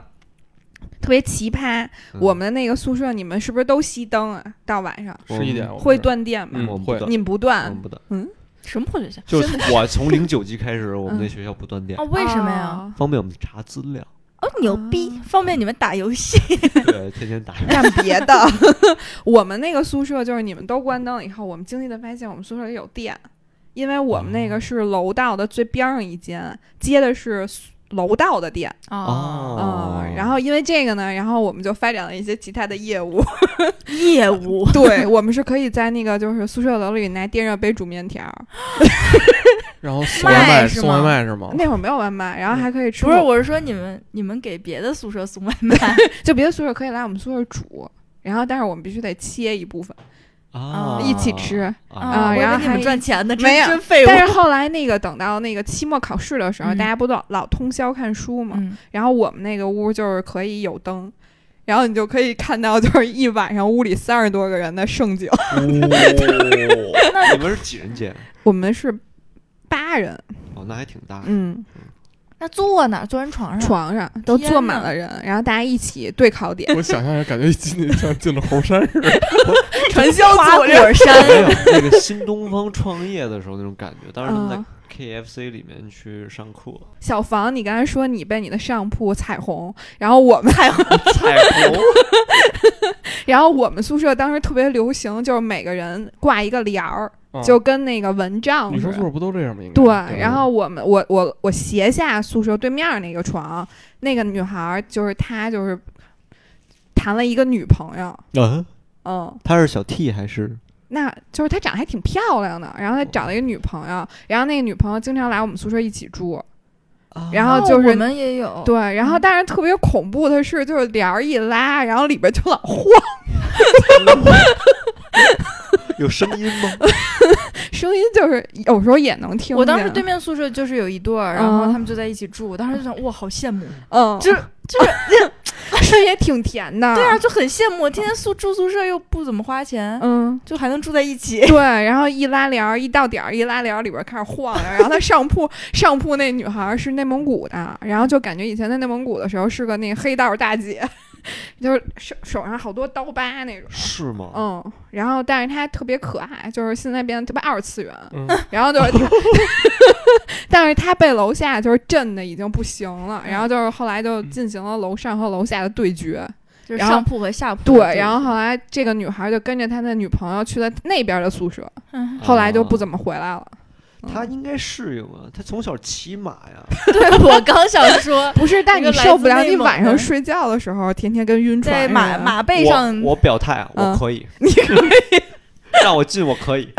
特别奇葩。嗯我们那个宿舍，你们是不是都熄灯啊？到晚上十一点会断电吗？嗯会我们不断你们不断不断，什么破学校？就是我从零九级开始，我们那嗯学校不断电哦，，为什么呀？啊？方便我们查资料。哦，牛逼啊，方便你们打游戏。对，天天打。干别的。我们那个宿舍就是你们都关灯了以后，我们惊奇的发现我们宿舍里有电，因为我们那个是楼道的最边上一间，接的是宿楼道的店。哦嗯，然后因为这个呢，然后我们就发展了一些其他的业务。业务 对，我们是可以在那个就是宿舍楼里拿电热杯煮面条，然后送外卖，送外卖是吗卖是吗？那会儿没有外卖，然后还可以吃不是，我是说你们你们给别的宿舍送外卖 就别的宿舍可以来我们宿舍煮，然后但是我们必须得切一部分。啊，一起吃啊然后还赚钱的，真没有真废物。但是后来那个等到那个期末考试的时候，嗯大家不都老通宵看书嘛？嗯，然后我们那个屋就是可以有灯，然后你就可以看到就是一晚上屋里三十多个人的盛景。哦，你们是几人间？我们是八人，哦，那还挺大。嗯，那坐哪儿？坐人床上？床上都坐满了人，然后大家一起对考点，我想象着感觉进去像进了猴山似的。传销花果山。有那个新东方创业的时候那种感觉，当时他们在嗯 KFC 里面去上课，小房，你刚才说你被你的上铺彩虹，然后我们彩虹，彩 虹然后我们宿舍当时特别流行，就是每个人挂一个帘儿，啊就跟那个蚊帐似的。女生宿。舍不都这样吗？应该。对，然后我们我我我斜下宿舍对面那个床，那个女孩儿就是她就是谈了一个女朋友，嗯，嗯，她是小 T 还是？那就是她长得还挺漂亮的，然后她找了一个女朋友，然后那个女朋友经常来我们宿舍一起住，哦然后就是我们也有，对，然后嗯。但是特别恐怖的是，就是帘儿一拉，然后里边就老晃，有声音吗？声音就是有时候也能听。我当时对面宿舍就是有一对儿，然后嗯他们就在一起住，我当时就想，哇，好羡慕，嗯，就是就是，是也挺甜的。对啊，，就很羡慕，天天宿住宿舍又不怎么花钱，嗯。就还能住在一起。对，然后一拉帘儿，一到点儿，一拉帘儿里边开始晃悠。然后他上铺上铺那女孩儿是内蒙古的，然后就感觉以前在内蒙古的时候是个那黑道大姐，就是手手上好多刀疤那种。是吗？嗯，然后但是他特别可爱，就是现在变得特别二次元。嗯 然后就是 她，但是他被楼下就是震的已经不行了，然后就是后来就进行了楼上和楼下的对决。就是上铺和下铺对，然后后来这个女孩就跟着他的女朋友去了那边的宿舍，嗯后来就不怎么回来了。嗯。他应该适应啊，他从小骑马呀。对我刚想说，不是，但你受不了，你晚上睡觉的时候天天跟晕船在马马背上。我我表态啊，我嗯。可以，你可以，让我进我可以。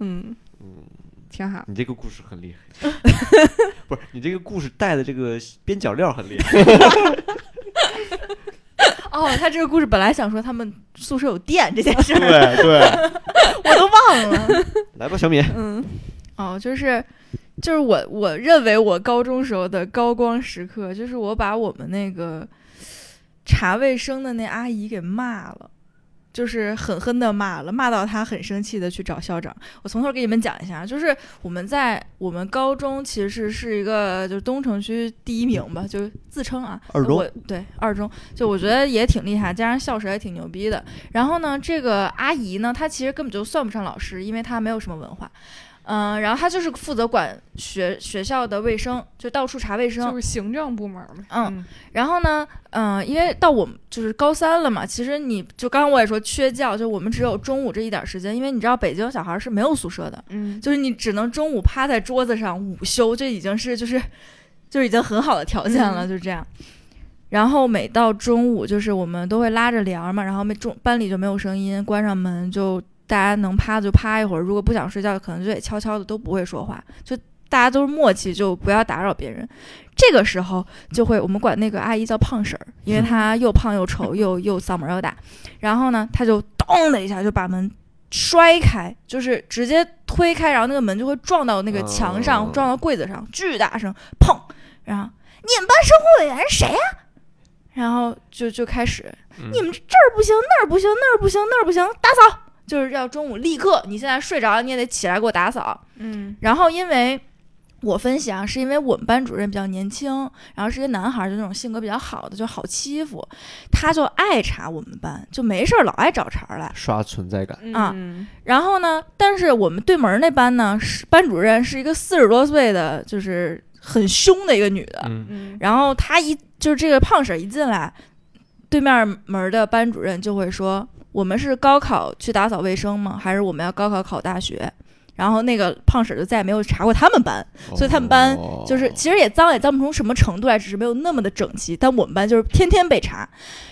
嗯，嗯，挺好。你这个故事很厉害，不是你这个故事带的这个边角料很厉害。哦，他这个故事本来想说他们宿舍有电这件事儿，对对，我都忘了。来吧，小米，嗯哦，就是就是我我认为我高中时候的高光时刻，就是我把我们那个查卫生的那阿姨给骂了。就是狠狠的骂了，骂到他很生气的去找校长。我从头给你们讲一下，就是我们在我们高中其实是一个就是东城区第一名吧，就是自称啊，二中我对二中，就我觉得也挺厉害，加上校史也挺牛逼的。然后呢，这个阿姨呢，她其实根本就算不上老师，因为她没有什么文化。嗯、然后他就是负责管学学校的卫生，就到处查卫生。就是行政部门嘛。嗯然后呢，嗯、因为到我们就是高三了嘛，其实你就刚刚我也说缺觉，就我们只有中午这一点时间，因为你知道北京小孩是没有宿舍的，嗯，就是你只能中午趴在桌子上午休，这已经是就是就已经很好的条件了，嗯就这样。然后每到中午，就是我们都会拉着帘儿嘛，然后没中班里就没有声音，关上门就大家能趴就趴一会儿，如果不想睡觉，可能就得悄悄的都不会说话，就大家都是默契，就不要打扰别人。这个时候就会，我们管那个阿姨叫胖婶儿，因为她又胖又丑又又嗓门又大。然后呢，她就咚的一下就把门摔开，就是直接推开，然后那个门就会撞到那个墙上，哦撞到柜子上，巨大声，砰！然后你们班生活委员是谁呀、然后就就开始，嗯你们这儿不行，那儿不行，那儿不行，那儿不行，打扫，就是要中午立刻，你现在睡着了，你也得起来给我打扫。嗯然后因为我分析啊，是因为我们班主任比较年轻，然后是一个男孩儿，就那种性格比较好的，就好欺负，他就爱查我们班，就没事儿老爱找茬儿来。刷存在感。啊嗯然后呢，但是我们对门儿那班呢，是班主任是一个四十多岁的，就是很凶的一个女的。嗯嗯然后她一就是这个胖婶儿一进来，对面门儿的班主任就会说：“我们是高考去打扫卫生吗？还是我们要高考考大学？”然后那个胖婶儿就再也没有查过他们班，所以他们班哦就是其实也脏也脏不出什么程度来，只是没有那么的整齐。但我们班就是天天被查，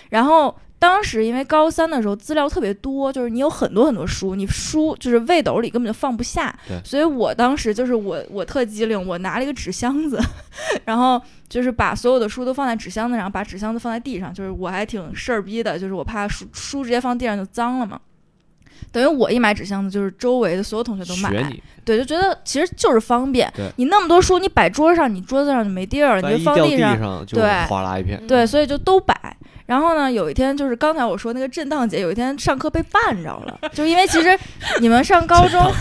然后当时因为高三的时候资料特别多，就是你有很多很多书，你书就是背斗里根本就放不下对，所以我当时就是我我特机灵，我拿了一个纸箱子，然后就是把所有的书都放在纸箱子上，把纸箱子放在地上，就是我还挺事儿逼的，就是我怕书书直接放地上就脏了嘛。等于我一买纸箱子，就是周围的所有同学都买，对，就觉得其实就是方便。你那么多书，你摆桌上，你桌子上就没地儿了，你就万一掉地上。上就对哗啦一片。对，所以就都摆。然后呢，有一天就是刚才我说那个震荡节，有一天上课被绊着了，就因为其实你们上高中，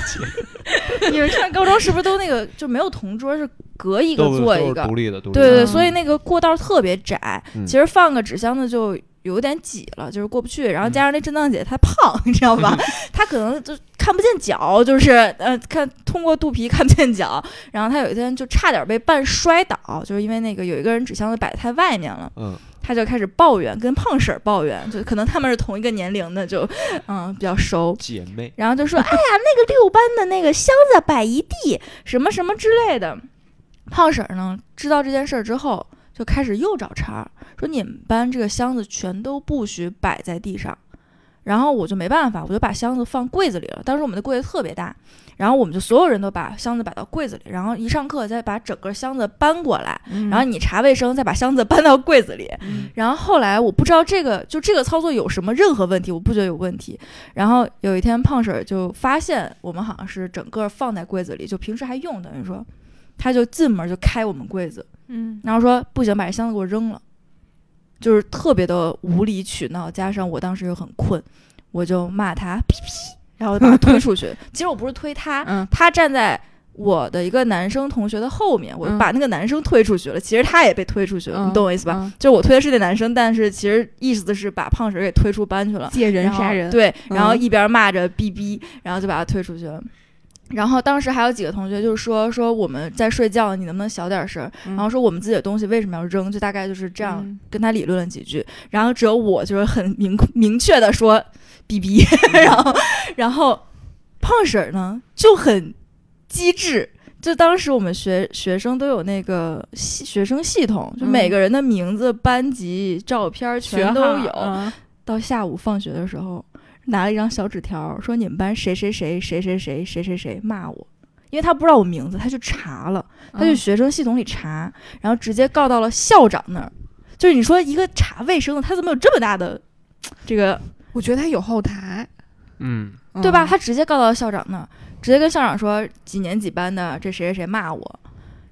你们上高中是不是都那个就没有同桌，是隔一个坐一个？独立的，独立。对对，嗯所以那个过道特别窄，嗯其实放个纸箱子就有点挤了，就是过不去。然后加上那震荡姐她胖，你知道吧？她可能就看不见脚，就是呃看通过肚皮看不见脚。然后她有一天就差点被绊摔倒，就是因为那个有一个人纸箱子摆太外面了。嗯，她就开始抱怨，跟胖婶儿抱怨，就可能他们是同一个年龄的，就 嗯比较熟。姐妹，然后就说：“哎呀，那个六班的那个箱子摆一地，什么什么之类的。”胖婶儿呢，知道这件事儿之后，就开始又找茬儿，说：“你们班这个箱子全都不许摆在地上。”然后我就没办法，我就把箱子放柜子里了。当时我们的柜子特别大，然后我们就所有人都把箱子摆到柜子里，然后一上课再把整个箱子搬过来，然后你查卫生，再把箱子搬到柜子里。嗯 然后后来我不知道这个就这个操作有什么任何问题，我不觉得有问题。然后有一天胖婶儿就发现我们好像是整个放在柜子里，就平时还用，等于说，他就进门就开我们柜子，嗯然后说不行，把这箱子给我扔了，就是特别的无理取闹，加上我当时又很困，我就骂他屁屁，然后把他推出去。其实我不是推他，嗯他站在我的一个男生同学的后面，我嗯把那个男生推出去了。其实他也被推出去了，嗯你懂我意思吧？嗯就我推的是那男生，但是其实意思是把胖婶儿给推出班去了。借人杀人，对，然后嗯一边骂着逼逼，然后就把他推出去了。然后当时还有几个同学就说说我们在睡觉，你能不能小点声？嗯然后说我们自己的东西为什么要扔？就大概就是这样嗯跟他理论了几句。然后只有我就是很明明确的说逼逼，然后然后胖婶儿呢就很机智。就当时我们学学生都有那个系学生系统，就嗯每个人的名字、班级、照片学全都有。嗯到下午放学的时候，拿了一张小纸条，说你们班谁谁谁谁谁谁谁谁谁骂我，因为他不知道我名字，他去查了，他去嗯。学生系统里查，然后直接告到了校长那儿。就是你说一个查卫生的，他怎么有这么大的这个我觉得他有后台，嗯，对吧？嗯他直接告到校长那儿，直接跟校长说几年几班的这谁谁谁骂我，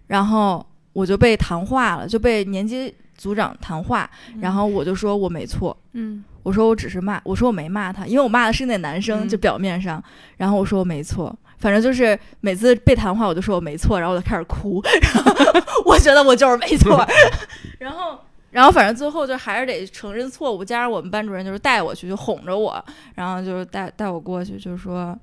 然后我就被谈话了，就被年级组长谈话，然后我就说我没错，嗯。我说我只是骂，我说我没骂他，因为我骂的是那男生，嗯。就表面上，然后我说我没错，反正就是每次被谈话我就说我没错，然后我就开始哭，然 后我觉得我就是没错，然后然后反正最后就还是得承认错误，加上我们班主任就是带我去，就哄着我，然后就是带带我过去，就是说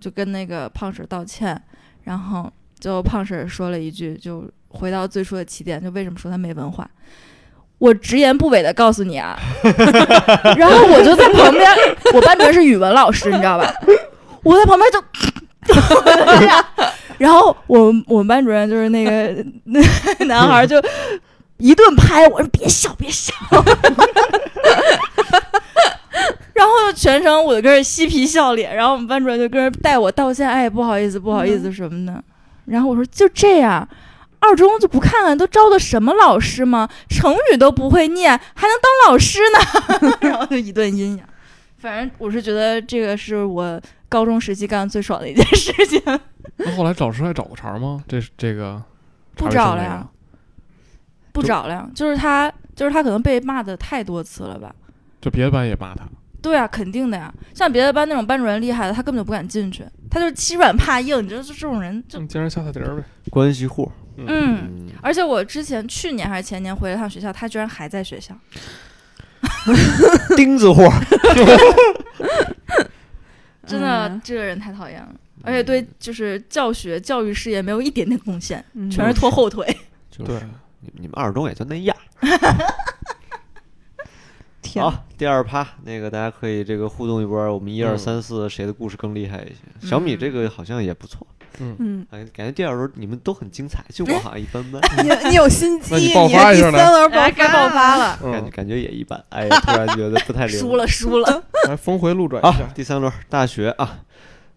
就跟那个胖婶儿道歉，然后最后胖婶儿说了一句，就回到最初的起点，就为什么说他没文化。我直言不讳的告诉你啊，然后我就在旁边，我班主任是语文老师，你知道吧？我在旁边就，然后我我们班主任就是那个那男孩就一顿拍我，说别笑别笑，然后就全程我就跟着嬉皮笑脸，然后我们班主任就跟着带我道歉，哎不好意思不好意思什么的，然后我说就这样。二中就不看看都招的什么老师吗？成语都不会念，还能当老师呢？然后就一顿阴阳。反正我是觉得这个是我高中时期干的最爽的一件事情。那后来找师还找过茬吗？这这个不找了呀不找了呀，就是他，就是他可能被骂的太多次了吧？就别的班也骂他，对啊，肯定的呀。像别的班那种班主任厉害的，他根本就不敢进去，他就是欺软怕硬。你知道，就这种人就嗯，见人下菜碟儿呗。关系户，嗯。嗯，而且我之前去年还是前年回了趟学校，他居然还在学校。钉子户，真的，嗯这个人太讨厌了，而且对就是教学教育事业没有一点点贡献，嗯全是拖后腿。就是对你你们二中也就那样。天。好，第二趴那个大家可以这个互动一波，我们一二嗯三四谁的故事更厉害一些？小米这个好像也不错，嗯，感觉感觉第二轮你们都很精彩，就我好像一般般，你你有心机，爆发一下呢？第三轮哎，该爆发了，感觉嗯，感觉也一般。哎，突然觉得不太灵。输了输了。来峰回路转一下，，第三轮大学啊，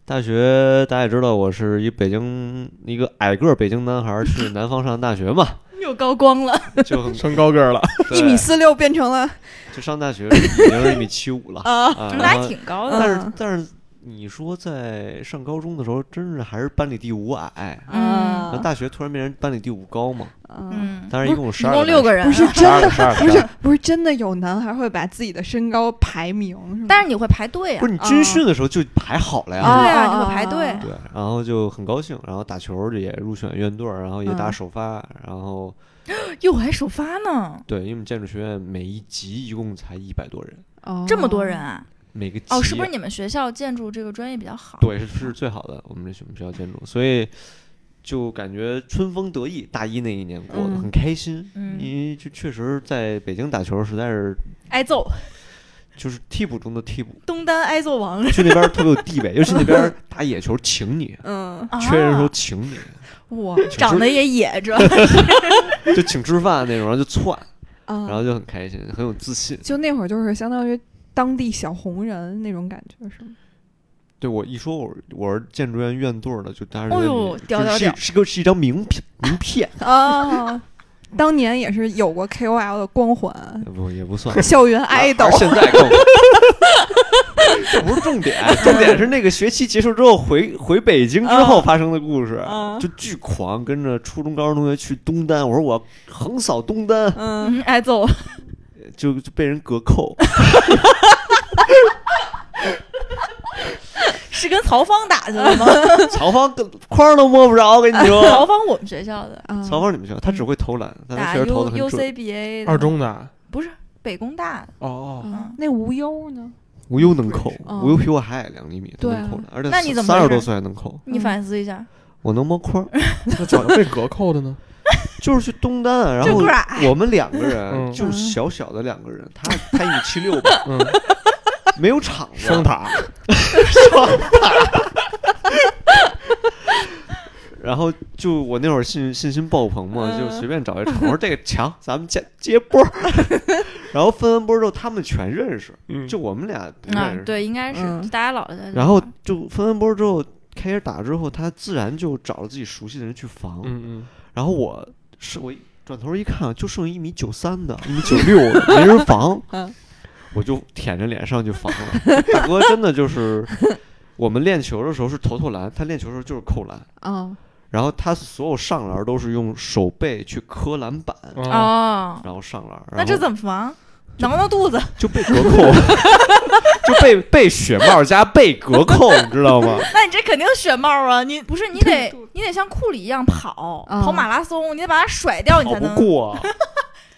大学大家也知道，我是一北京一个矮个儿北京男孩儿去南方上大学嘛，又高光了，就很升高个儿了，一米四六变成了就上大学已经是一米七五了。啊，啊，那还挺高的。但是嗯但是你说在上高中的时候，真是还是班里第五矮。嗯那大学突然变成班里第五高嘛？嗯，嗯，当然一共有十二一共六个人，不是真的，十二，不是不是真的有男孩会把自己的身高排名，是？但是你会排队啊不是。你军训的时候就排好了呀。啊对啊，啊你会排队。对，然后就很高兴，然后打球也入选院队，然后也打嗯首发，然后 哟，还首发呢，对，因为我们建筑学院每一级一共才一百多人，哦这么多人啊！每个级哦，是不是你们学校建筑这个专业比较好？对是是最好的，我们这学我们学校建筑，所以就感觉春风得意，大一那一年过得嗯很开心，嗯因为就确实在北京打球实在是挨揍，就是替补中的替补，东单挨揍王。去那边特别有地位，尤其那边打野球请你，嗯，缺人的时候啊请你，哇，长得也野着，就请吃饭那种，然后就窜，啊，然后就很开心，很有自信。就那会儿就是相当于当地小红人那种感觉是吗？对我一说我是我是建筑院院队儿的，就大家哦认为你就是呦屌屌屌是个是一张名片名片，啊，当年也是有过 KOL 的光环，不也不算。校园还 idol 现在更，这不是重点，重点是那个学期结束之后回回北京之后嗯发生的故事，嗯就巨狂，跟着初中高中同学去东单，我说我横扫东单，嗯，嗯，挨揍。就就被人隔扣，是跟曹芳打去了吗？曹芳跟框都摸不着，我跟你说曹。芳我们学校的，啊曹芳你们学校，他只会投篮，但他打确实投的很 U C B A 二中的啊不是北工大的。哦哦，嗯那无忧呢？无忧能扣，嗯无忧比我还矮两厘米，能扣篮，而且那你怎么三十多岁还能扣，你反思一下，我能摸框。那怎么被隔扣的呢？就是去东单啊，然后我们两个人嗯就小小的两个人，他他一米七六吧，嗯，没有场子，双塔，双塔。然后就我那会儿信信心爆棚嘛，嗯。就随便找一场，我说这个强，咱们接接波儿。然后分完波儿之后，他们全认识，嗯，就我们俩不认识。，嗯对，应该是嗯。大家老在然后就分完波儿之后，开始打之后，他自然就找了自己熟悉的人去防。嗯嗯，然后我是我转头一看，就剩一米九三的，一米九六的，没人防。嗯，我就舔着脸上去防了。大哥真的就是，我们练球的时候是投投篮，他练球的时候就是扣篮，啊，然后他所有上篮都是用手背去磕篮板，哦，哦，然后上篮，那这怎么防？挠挠肚子，就被隔扣，就被被雪帽加被隔扣，你知道吗？那你这肯定雪帽啊！你不是你得你得像库里一样跑啊跑马拉松，你得把它甩掉，你跑不才能。过，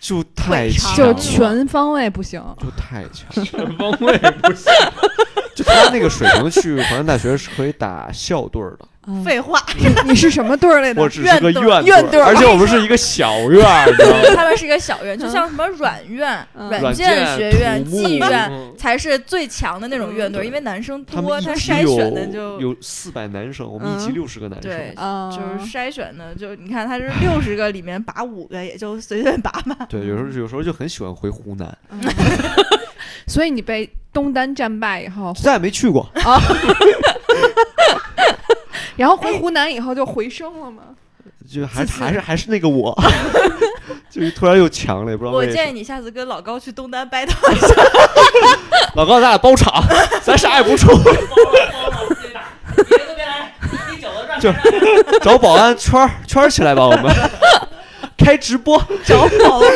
就太强就全方位不行。就太强。全方位不行，就他那个水平去华南大学是可以打校队的，嗯废话，你是什么队儿来的？我？只是个院队院院队儿。而且我们是一个小院儿，你知道吗？他们是一个小院，就像什么软院、嗯。软软件学院、技院嗯才是最强的那种院队，嗯。因为男生多，他筛选的就有四百男生，我们一级嗯六十个男生，对，啊，就是筛选的，就你看他是六十个里面拔五个，也就随便拔拔。对，有时候有时候就很喜欢回湖南，嗯。所以你被东单战败以后，再也没去过。然后回湖南以后就回升了吗？就还还是还是那个我，就是突然又强了，也不知道我为什么。建议你下次跟老高去东单 battle，老高，咱俩包场，咱啥也不出，就找保安圈儿圈儿起来吧，我们开直播。找保安，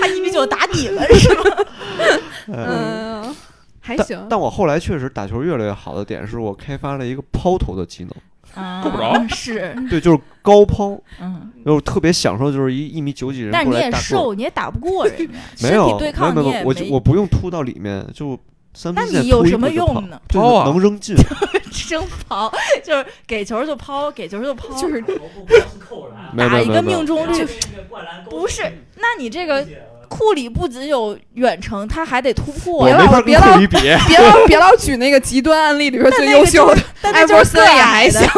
他一米九打你们是吗？嗯，嗯，还但行。但我后来确实打球越来越好的点是我开发了一个抛投的技能，够不着 是，对，就是高抛，嗯，就是特别享受就是一一米九几人但是你也瘦，你也打不过人 没有，体对抗没有没有，我我不用突到里面，就三分线你有什么用呢？就是抛啊能扔进，扔抛就是给球就抛，给球就抛，就是没有打一个没有没有没有命中率不是？那你这个库里不仅有远程，他还得突破。别老别老别老别老举那个极端案例里边最优秀的，但那艾弗森也还行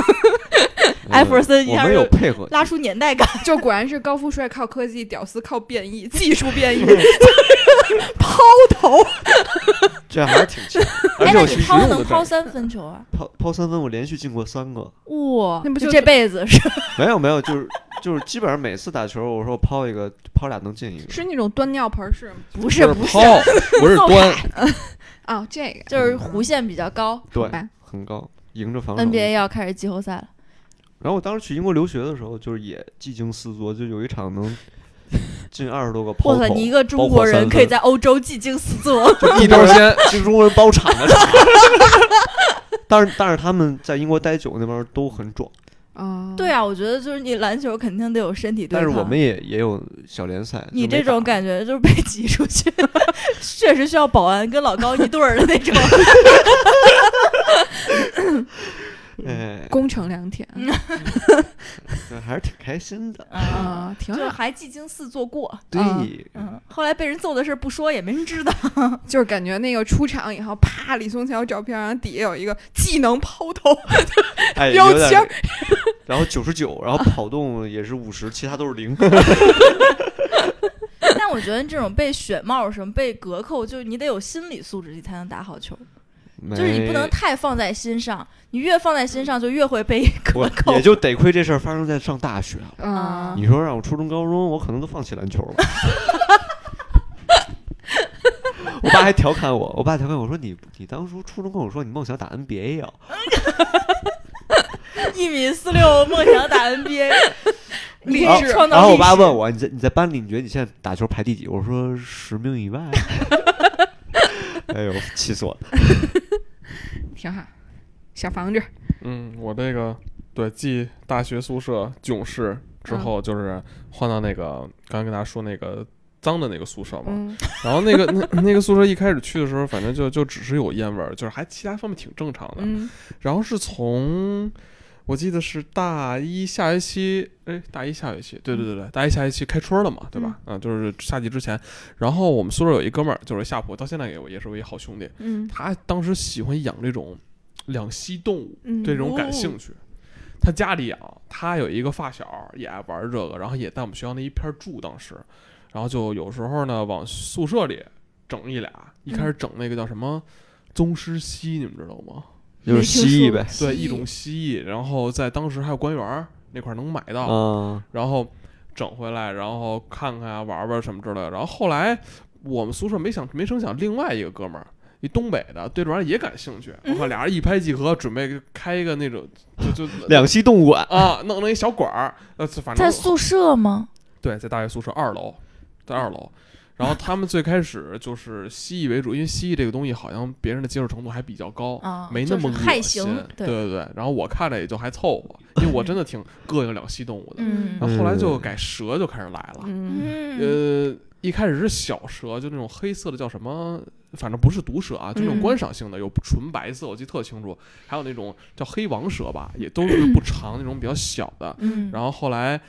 艾弗森一下就配合，拉出年代感。就果然是高富帅靠科技，屌丝靠变异，技术变异，抛投。这还是挺强。而哎，且你抛能抛三分球啊？抛抛三分，我连续进过三个。哇，那不就这辈子是没有没有，就是就是基本上每次打球，我说抛一个，抛俩能进一个。是那种端尿盆式吗？不是不是抛，不是端，哦，这个就是弧线比较高。对，很高，迎着防守。NBA 要开始季后赛了，然后我当时去英国留学的时候，就是也技惊四座，就有一场能进二十多个抛投。哇塞，你一个中国人可以在欧洲技惊四座。一刀鲜，进中国人包场的场。但是但是他们在英国待久，那边都很壮。啊，对啊，我觉得就是你篮球肯定得有身体对抗。但是我们也也有小联赛。你这种感觉就是被 挤出去，确实需要保安跟老高一对儿的那种。哎，攻城良田对还是挺开心的。啊，挺就好。还技惊四座过，对，嗯，后来被人揍的事儿不说，也没人知道。就是感觉那个出场以后，啪，李松桥照片然后底下有一个技能抛投 哎，标签，然后九十九，然后跑动也是五十，其他都是零。但我觉得这种被选帽什么被隔扣，就是你得有心理素质，你才能打好球。就是你不能太放在心上，你越放在心上，就越会被我隔扣。也就得亏这事儿发生在上大学啊。嗯，你说让我初中、高中，我可能都放弃篮球了。我爸还调侃我，我爸调侃我说：“你你当初初中跟我说你梦想打 NBA 呀、一米四六，梦想打 NBA，励 然后志创造然后我爸问我：“你在你在班里，你觉得你现在打球排第几？”我说：“十名以外。”哎呦，气死我了！挺好。小房子，嗯，我这个对继大学宿舍囧事之后，就是换到那个刚才跟大家说那个脏的那个宿舍嘛。嗯然后那个那那个宿舍一开始去的时候，反正就就只是有烟味儿，就是还其他方面挺正常的。嗯然后是从我记得是大一下学期，哎，大一下学期，对对对对，大一下学期开春了嘛，对吧？嗯，就是夏季之前。然后我们宿舍有一哥们儿，就是夏普，到现在也我也是我一好兄弟，嗯他当时喜欢养这种两栖动物，嗯，对这种感兴趣。他家里养，他有一个发小也爱玩这个，然后也在我们学校那一片儿住，当时，然后就有时候呢往宿舍里整一俩，一开始整那个叫什么宗师蜥，你们知道吗？就是蜥蜴呗。对，一种蜥蜴，然后在当时还有官园那块儿能买到，嗯，然后整回来，然后看看啊，玩玩什么之类的。然后后来我们宿舍没想没成想，另外一个哥们儿，一东北的，对这玩意儿也感兴趣。我靠，俩人一拍即合，准备开一个那种就就 两栖动物馆。啊，弄弄一小馆儿，呃，反正在宿舍吗？对，在大学宿舍二楼，在二楼。然后他们最开始就是蜥蜴为主，因为蜥蜴这个东西好像别人的接受程度还比较高，啊没那么恶心。行对对对对。然后我看着也就还凑合，因为我真的挺膈应两栖动物的。嗯然后后来就改蛇就开始来了，嗯嗯呃，一开始是小蛇，就那种黑色的叫什么，反正不是毒蛇啊，就那种嗯观赏性的，有纯白色，我记得特清楚，还有那种叫黑王蛇吧，也都是不长那种比较小的。嗯，然后后来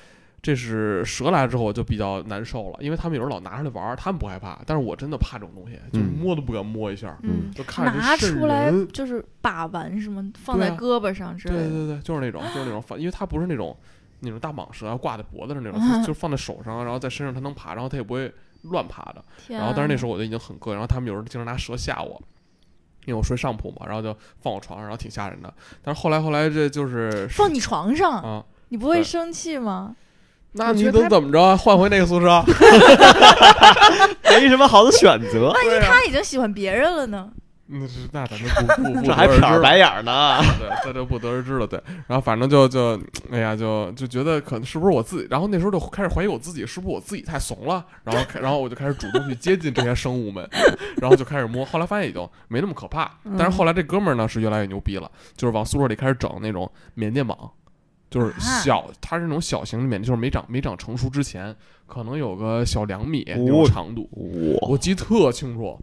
这是蛇来之后我就比较难受了，因为他们有时候老拿出来玩儿，他们不害怕，但是我真的怕这种东西，就是嗯摸都不敢摸一下，嗯就看着拿出来就是把玩什么？放在胳膊上之类的。对对对，就是那种，就是那种 放，因为它不是那种那种大蟒蛇啊，挂在脖子上那种，嗯 就就是放在手上，然后在身上它能爬，然后它也不会乱爬的。然后但是那时候候我就已经很膈应，然后他们有时候经常拿蛇吓我，因为我睡上铺嘛，然后就放我床上，然后挺吓人的。但是后来后来这就是放你床上，啊，你不会生气吗？那你能怎么着啊？换回那个宿舍？没什么好的选择，万一他已经喜欢别人了呢？那是那咱就不 不不这还得而知瞟 白眼儿呢。对，这就不得而知了。对，然后反正就就，哎呀，就就觉得可能是不是我自己，然后那时候就开始怀疑我自己是不是我自己太怂了，然后开然后我就开始主动去接近这些生物们，然后就开始摸，后来发现已经没那么可怕。但是后来这哥们儿呢是越来越牛逼了，就是往宿舍里开始整那种缅甸蟒。就是小，它是那种小型的缅甸，就是没长没长成熟之前，可能有个小两米那种哦长度。我我记得特清楚。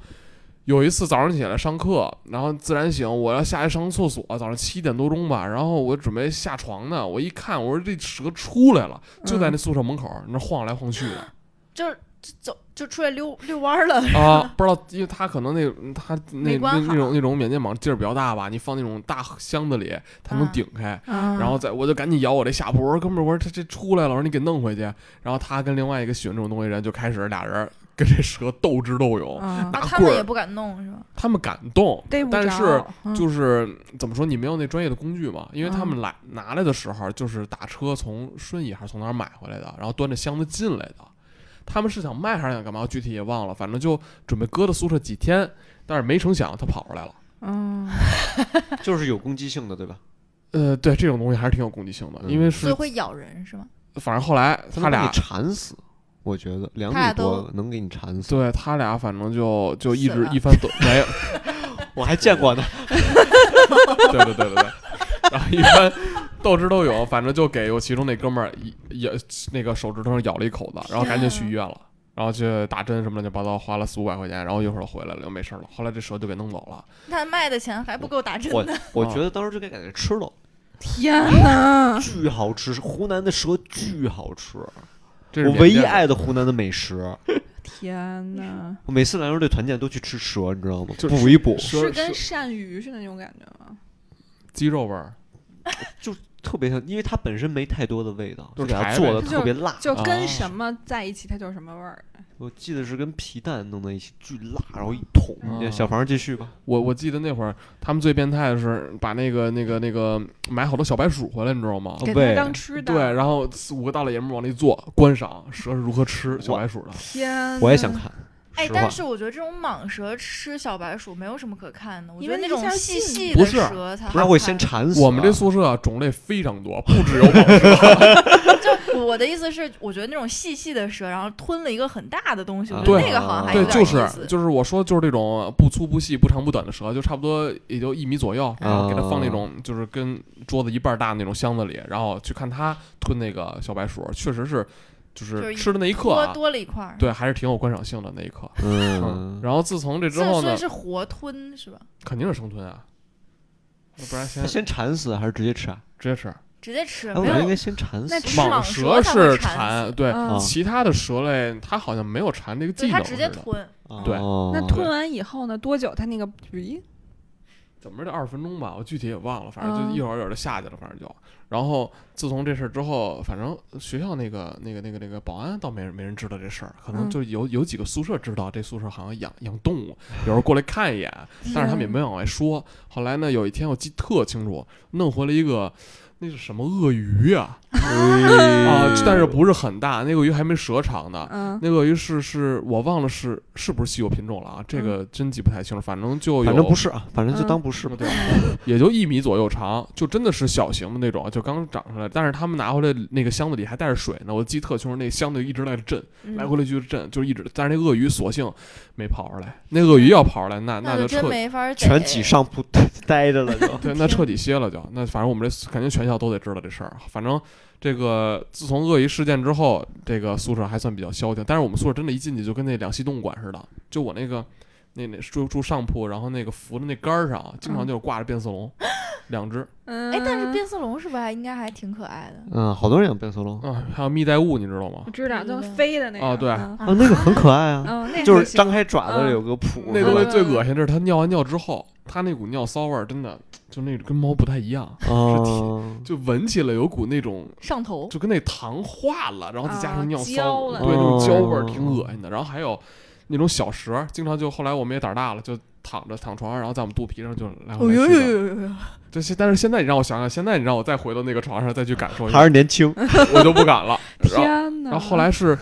有一次早上起来上课，然后自然醒，我要下去上厕所，早上七点多钟吧，然后我准备下床呢，我一看，我说这蛇出来了，就在那宿舍门口那晃来晃去的 就是就走就出来溜溜弯儿了。啊，不知道，因为他可能那它那那种那种缅甸蟒劲儿比较大吧，你放那种大箱子里，它能啊顶开。啊然后在我就赶紧咬我这下铺，我说哥们儿，我说这这出来了，我说你给弄回去。然后他跟另外一个喜欢这种东西的人就开始俩人跟这蛇斗智斗勇，啊拿棍儿们也不敢弄是吧？他们敢动，但是嗯就是怎么说，你没有那专业的工具嘛？因为他嗯们来拿来的时候，就是打车从顺义还是从哪儿买回来的，然后端着箱子进来的。他们是想卖还是想干嘛？具体也忘了，反正就准备搁到宿舍几天，但是没成想他跑出来了。嗯 就是有攻击性的，对吧？呃，对，这种东西还是挺有攻击性的，嗯因为是所以会咬人是吗？反正后来他俩缠死，我觉得两米多能给你缠死。对他俩反正就就一直一番斗没有，我还见过呢。对对对对对，然后一般斗智斗勇，反正就给我其中那哥们儿一咬那个手指头上咬了一口子，然后赶紧去医院了，然后去打针什么乱七八糟，花了四五百块钱，然后一会儿回来了又没事了。后来这蛇就给弄走了，那卖的钱还不够打针我的。我觉得当时就该给它吃了，天哪！巨好吃，湖南的蛇巨好吃，我唯一爱的湖南的美食。天哪！我每次篮球队团建都去吃蛇，你知道吗？就补一补，蛇是跟鳝鱼是那种感觉吗？鸡肉味儿，就特别像，因为它本身没太多的味道，就就是给它做的特别辣。就啊跟什么在一起，它就是什么味儿。我记得是跟皮蛋弄在一起，巨辣，然后一捅。啊小房继续吧。我我记得那会儿他们最变态的是把那个那个那个买好多小白鼠回来，你知道吗？给当吃的。对，然后四五个大老爷们儿往那一坐，观赏蛇是如何吃小白鼠的。天，我也想。看。哎，但是我觉得这种蟒蛇吃小白鼠没有什么可看的，我觉得那种细细的蛇才好它会看先馋死。我们这宿舍种类非常多，不只有蟒蛇。就我的意思是，我觉得那种细细的蛇，然后吞了一个很大的东西，我啊觉得对那个好像还对有，点就是意思就是我说就是这种不粗不细、不长不短的蛇，就差不多也就一米左右，然后给它放那种就是跟桌子一半大那种箱子里，然后去看它吞那个小白鼠，确实是就就是吃的那一刻多啊，多了一块儿。对，还是挺有观赏性的那一刻。嗯，然后自从这之这后呢，是活吞是吧？肯定是生吞啊，要不然先先馋死还是直接吃啊？直接吃。直接吃，没有应该先馋死。那蟒蟒蛇是馋馋，死对，其他的蛇类它好像没有馋这个技，能。它直接。吞。对哦那吞完以后呢？多久它那个咦？怎么着得二十分钟吧，我具体也忘了，反正就嗯一会儿一会儿就下去了，反正就。然后自从这事儿之后，反正学校那个那个那个那个保安倒没人没人知道这事儿，可能嗯就有有几个宿舍知道，这宿舍好像养养动物，有时候过来看一眼，但是他们也没往外说。后来呢，有一天我记特清楚，弄回来一个。那是什么鳄鱼啊？啊，但是不是很大，那个鳄鱼还没蛇长呢。嗯，那个鳄鱼是是我忘了是是不是稀有品种了啊？这个真记不太清楚，反正就有，反正不是啊，反正就嗯当不是吧。对，也就一米左右长，就真的是小型的那种，就刚长出来。但是他们拿回来那个箱子里还带着水呢，我记得特清楚，那箱子一直在震，嗯来回来去震，就一直。但是那鳄鱼索性没跑出来，那鳄鱼要跑出来，那那就彻没法全挤上铺 待着了就。对，那彻底歇了就。那反正我们这肯定全校都得知道这事儿。反正这个自从鳄鱼事件之后，这个宿舍还算比较消停。但是我们宿舍真的，一进去就跟那两栖动物馆似的。就我那个那那住住上铺，然后那个扶的那杆儿上，经常就挂着变色龙，两只。嗯，哎，但是变色龙是不是还应该还挺可爱的？嗯，好多人养变色龙，啊，还有蜜袋鼯，你知道吗我？知道，就对飞的那个。哦对那个很可爱啊，嗯，那就是张开爪子嗯有个蹼。那东西最恶心的是，它尿完尿之后，它那股尿骚味儿真的就那跟猫不太一样，哦，就闻起来有股那种上头，就跟那糖化了，然后再加啊上尿骚，焦了对那种焦味儿哦挺恶心的。然后还有那种小蛇，经常就后来我们也胆儿大了，就躺着躺床上，然后在我们肚皮上就来回来去的。呦呦！这些，但是现在你让我想想，现在你让我再回到那个床上再去感受一下还，是年轻。我就不敢了。然后天哪！然后后来是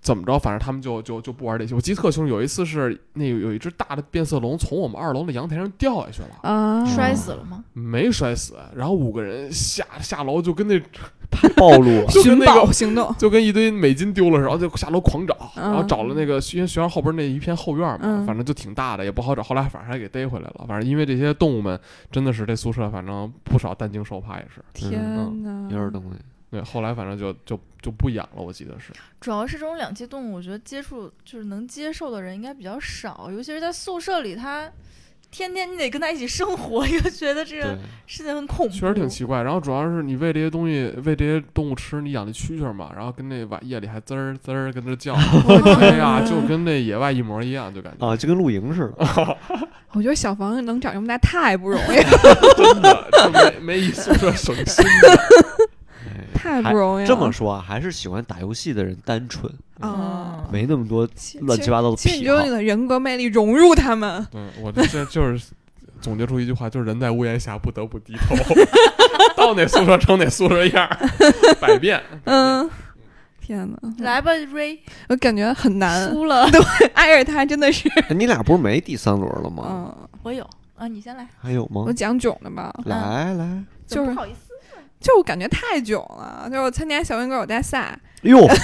怎么着？反正他们就就就不玩这些。我记得特清楚，有一次是那有有一只大的变色龙从我们二楼的阳台上掉下去了，啊，摔死了吗？没摔死。然后五个人下下楼就跟那太 暴露了。寻 就跟那个宝行动。就跟一堆美金丢了似的，然后就下楼狂找，嗯然后找了那个因为学校后边那一片后院嘛，嗯反正就挺大的，也不好找。后来反正还给逮回来了。反正因为这些动物们真的是这宿舍，反正不少担惊受怕也是。天哪！有点东西。对，后来反正就就就不养了，我记得是。主要是这种两栖动物，我觉得接触就是能接受的人应该比较少，尤其是在宿舍里，他天天你得跟他一起生活，又觉得这个，事情很恐怖。确实挺奇怪。然后主要是你喂这些东西，喂这些动物吃，你养那蛐蛐嘛，然后跟那晚夜里还滋儿滋儿跟那叫，哎呀，就跟那野外一模一样，就感觉啊，就跟露营似的。我觉得小房子能长这么大太不容易了，真的就没没一宿舍省心的。哎太不容易了。这么说啊，还是喜欢打游戏的人单纯，啊，没那么多乱七八糟的其实你癖好就用你。的人格魅力融入他们。嗯，我这这就是总结出一句话，就是人在屋檐下不得不低头，到哪宿舍成哪宿舍样儿，百变。嗯，天哪，来吧，Ray，我感觉很难。输了，挨着他真的是，哎你俩不是没第三轮了吗？嗯，我有啊，你先来，还有吗我？讲囧的吧，来来，就是不好意思，就我感觉太囧了。就是我参加小文歌手大赛，哟，哎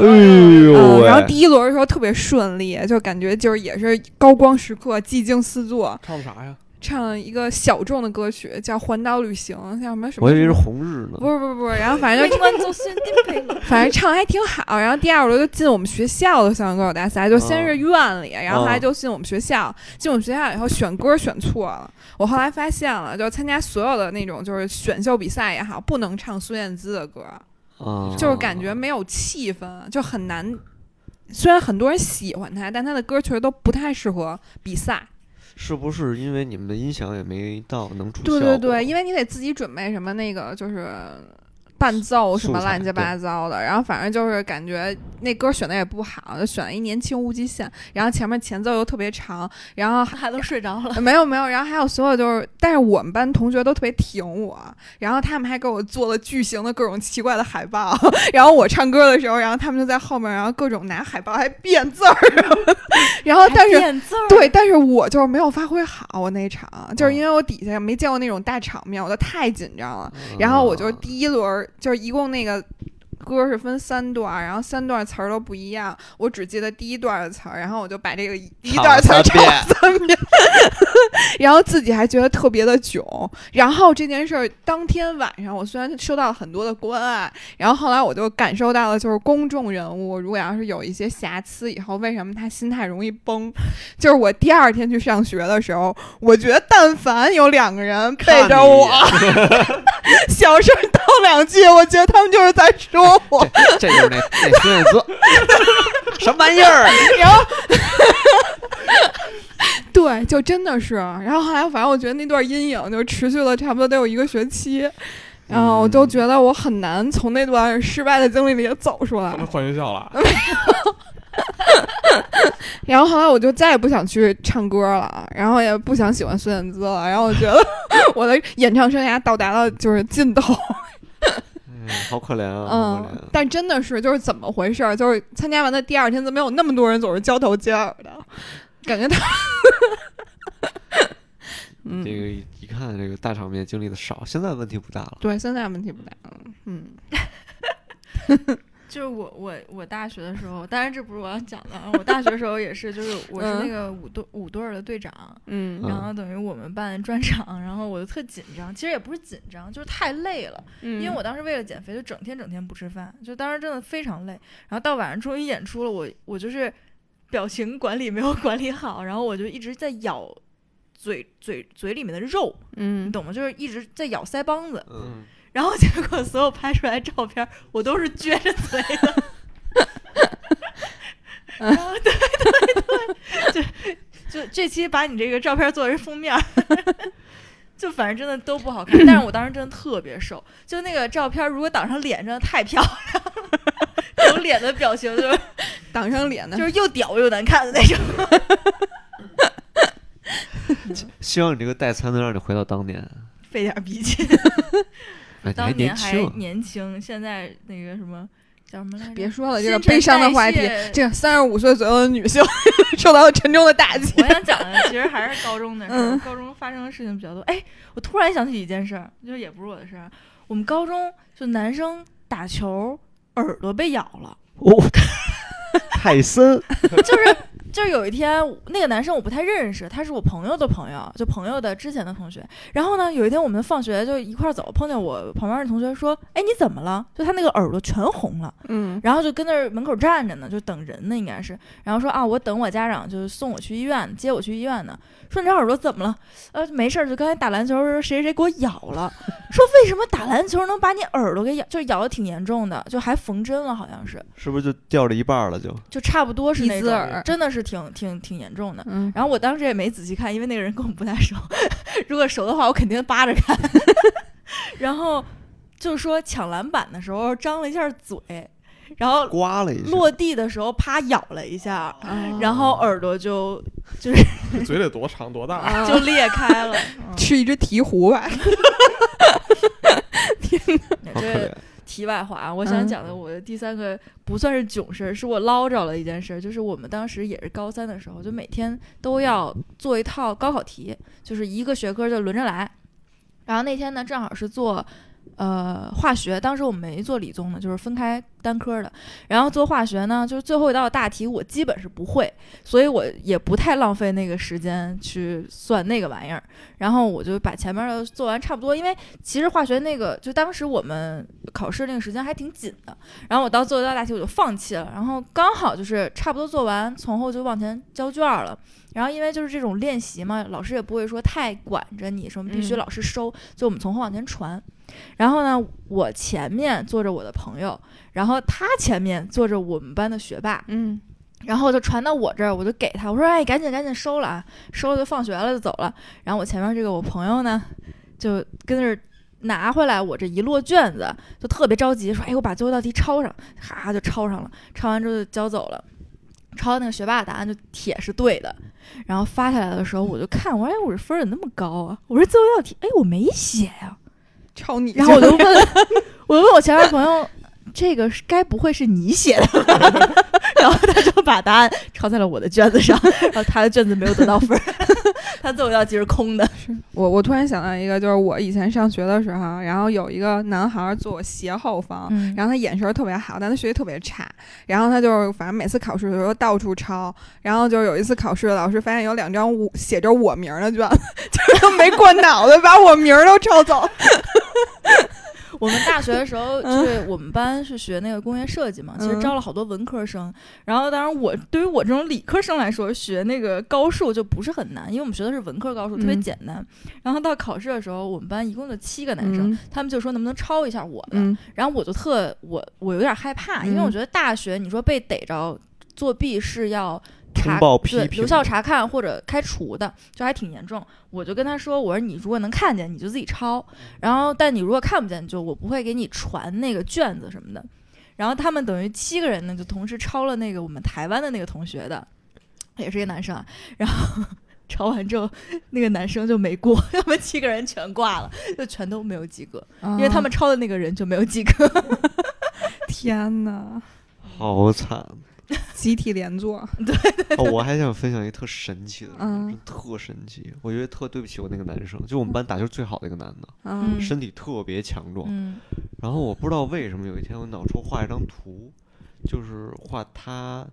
嗯，呦，然后第一轮的时候特别顺利，就感觉就是也是高光时刻，寂静四座，唱啥呀？唱一个小众的歌曲叫《环岛旅行》，叫什么什么？我以为是红日呢。不是不是不是，然后反正就关注孙丁佩了，反正唱还挺好，然后第二轮就进我们学校的校园歌手大赛，就先是院里，然后后来就进我们学校，进我们学校以后选歌选错了，我后来发现了，就参加所有的那种就是选秀比赛也好，不能唱孙燕姿的歌，啊，就是感觉没有气氛，就很难。虽然很多人喜欢她，但她的歌确实都不太适合比赛。是不是因为你们的音响也没到能出对效果对对，因为你得自己准备什么那个就是伴奏什么乱七八糟的，然后反正就是感觉那歌选的也不好，就选了一年轻无极限，然后前面前奏又特别长，然后 还都睡着了。没有没有，然后还有所有就是，但是我们班同学都特别挺我，然后他们还给我做了巨型的各种奇怪的海报，然后我唱歌的时候，然后他们就在后面，然后各种拿海报还变字儿，然后但是变字，对，但是我就是没有发挥好，我那场就是因为我底下没见过那种大场面，我就太紧张了。然后我就啊第一轮儿就是一共那个歌是分三段儿，然后三段词儿都不一样，我只记得第一段的词儿，然后我就把这个一段词儿唱了三遍，然后自己还觉得特别的囧。然后这件事儿当天晚上，我虽然收到了很多的关爱，然后后来我就感受到了，就是公众人物如果要是有一些瑕疵，以后为什么他心态容易崩？就是我第二天去上学的时候，我觉得但凡有两个人背着我，小声叨两句，我觉得他们就是在说我。这就是那那孙燕姿，什么玩意儿？然后，对，就真的是。然后后来，反正我觉得那段阴影就持续了差不多得有一个学期。然后我就觉得我很难从那段失败的经历里走出来换学校了，然后后来我就再也不想去唱歌了，然后也不想喜欢孙燕姿了。然后我觉得 我的演唱生涯到达了就是尽头。嗯，好可怜啊，好可怜嗯，但真的是就是怎么回事儿？就是参加完的第二天，怎么有那么多人总是交头接耳的？感觉他，嗯，这个一一看这个大场面经历的少，现在问题不大了。对，现在问题不大了。嗯 就是我我我大学的时候，当然这不是我要讲的啊，我大学的时候也是，就是我是那嗯个舞队舞队儿的队长，嗯然后等于我们办专场，然后我就特紧张，其实也不是紧张，就是太累了，嗯，因为我当时为了减肥，就整天整天不吃饭，就当时真的非常累。然后到晚上终于演出了，我我就是表情管理没有 管理好，然后我就一直在咬嘴嘴嘴里面的肉，嗯你嗯懂吗？就是一直在咬腮帮子，嗯，然后结果所有拍出来照片，我都是撅着嘴的。然后对对对，就就这期把你这个照片作为封面儿，就反正真的都不好看。但是我当时真的特别瘦，就那个照片如果挡上脸，真的太漂亮了，有脸的表情就是 挡上脸的，就是又屌又难看的那种。希望你这个代餐能让你回到当年。费点逼劲，哎，你还当年还，年轻，现在那个什么叫什么来着？别说了，这个悲伤的话题，这个三十五岁左右的女性 受到了沉重的打击。我想讲的其实还是高中的事儿，嗯高中发生的事情比较多。哎，我突然想起一件事儿，就也不是我的事儿。我们高中就男生打球耳朵被咬了，哦，泰森，就是就是有一天那个男生我不太认识，他是我朋友的朋友，就朋友的之前的同学。然后呢，有一天我们放学就一块儿走，碰见我旁边的同学说：“哎，你怎么了？”就他那个耳朵全红了。嗯然后就跟那儿门口站着呢，就等人呢，应该是。然后说啊，我等我家长，就是送我去医院，接我去医院呢。说你这耳朵怎么了？呃，没事儿，就刚才打篮球时候谁谁谁给我咬了。说为什么打篮球能把你耳朵给咬，就是咬的挺严重的，就还缝针了，好像是，是不是就掉了一半了？就就差不多是那种，真的是挺挺挺严重的。嗯，然后我当时也没仔细看，因为那个人跟我不太熟。如果熟的话，我肯定扒着看。然后就说抢篮板的时候张了一下嘴，然后刮了一下，落地的时候啪咬了一下，啊然后耳朵就 就是嘴得多长多大？啊就裂开了。嗯吃一只鹈鹕吧。好可这怜。题外话啊，我想嗯讲的我的第三个不算是囧事儿，是我捞着了一件事儿，就是我们当时也是高三的时候，就每天都要做一套高考题，就是一个学科就轮着来。然后那天呢，正好是做呃化学，当时我们没做理综的，就是分开单科的。然后做化学呢，就是最后一道大题我基本是不会，所以我也不太浪费那个时间去算那个玩意儿。然后我就把前面的做完差不多，因为其实化学那个就当时我们考试那个时间还挺紧的。然后我到最后一道大题我就放弃了，然后刚好就是差不多做完，从后就往前交卷了。然后因为就是这种练习嘛，老师也不会说太管着你，什么必须嗯老师收，就我们从后往前传。然后呢，我前面坐着我的朋友，然后他前面坐着我们班的学霸。嗯然后就传到我这儿，我就给他，我说：“哎，赶紧赶紧收了啊，收了就放学了就走了。”然后我前面这个我朋友呢，就跟那儿拿回来我这一摞卷子，就特别着急，说：“哎，我把最后一道题抄上。”哈就抄上了，抄完之后就交走了。抄那个学霸的答案就铁是对的，然后发下来的时候我就看，我说：“哎，我这分儿怎么那么高啊？”我说：“最后一道题，哎，我没写呀、抄你，然后我就问，我问我前面朋友，这个是该不会是你写的吧？然后他就把答案抄在了我的卷子上，然后他的卷子没有得到分儿，他最后一道题是空的。我我突然想到一个，就是我以前上学的时候，然后有一个男孩儿坐我斜后方，嗯然后他眼神儿特别好，但他学习特别差。然后他就是反正每次考试的时候到处抄。然后就是有一次考试，老师发现有两张我写着我名儿的卷子，就是他没过脑子，把我名儿都抄走。我们大学的时候，嗯就是我们班是学那个工业设计嘛，其实嗯招了好多文科生。然后，当然我对于我这种理科生来说，学那个高数就不是很难，因为我们学的是文科高数，特别嗯简单。然后到考试的时候，我们班一共就七个男生，嗯他们就说能不能抄一下我的。嗯然后我就特我我有点害怕，因为嗯我觉得大学你说被逮着作弊是要查通报批评对留校查看或者开除的，就还挺严重。我就跟他说，我说你如果能看见，你就自己抄，然后但你如果看不见，就我不会给你传那个卷子什么的。然后他们等于七个人呢，就同时抄了那个我们台湾的那个同学的，也是一个男生啊。然后 抄完之后，那个男生就没过，他们七个人全挂了，就全都没有及格，因为他们抄的那个人就没有及格。天哪，好惨。集体连坐，哦，我还想分享一个特神奇的事，嗯特神奇。我觉得特对不起我那个男生，就我们班打球最好的一个男的，嗯身体特别强壮。嗯然后我不知道为什么有一天我脑抽画一张图，就是画他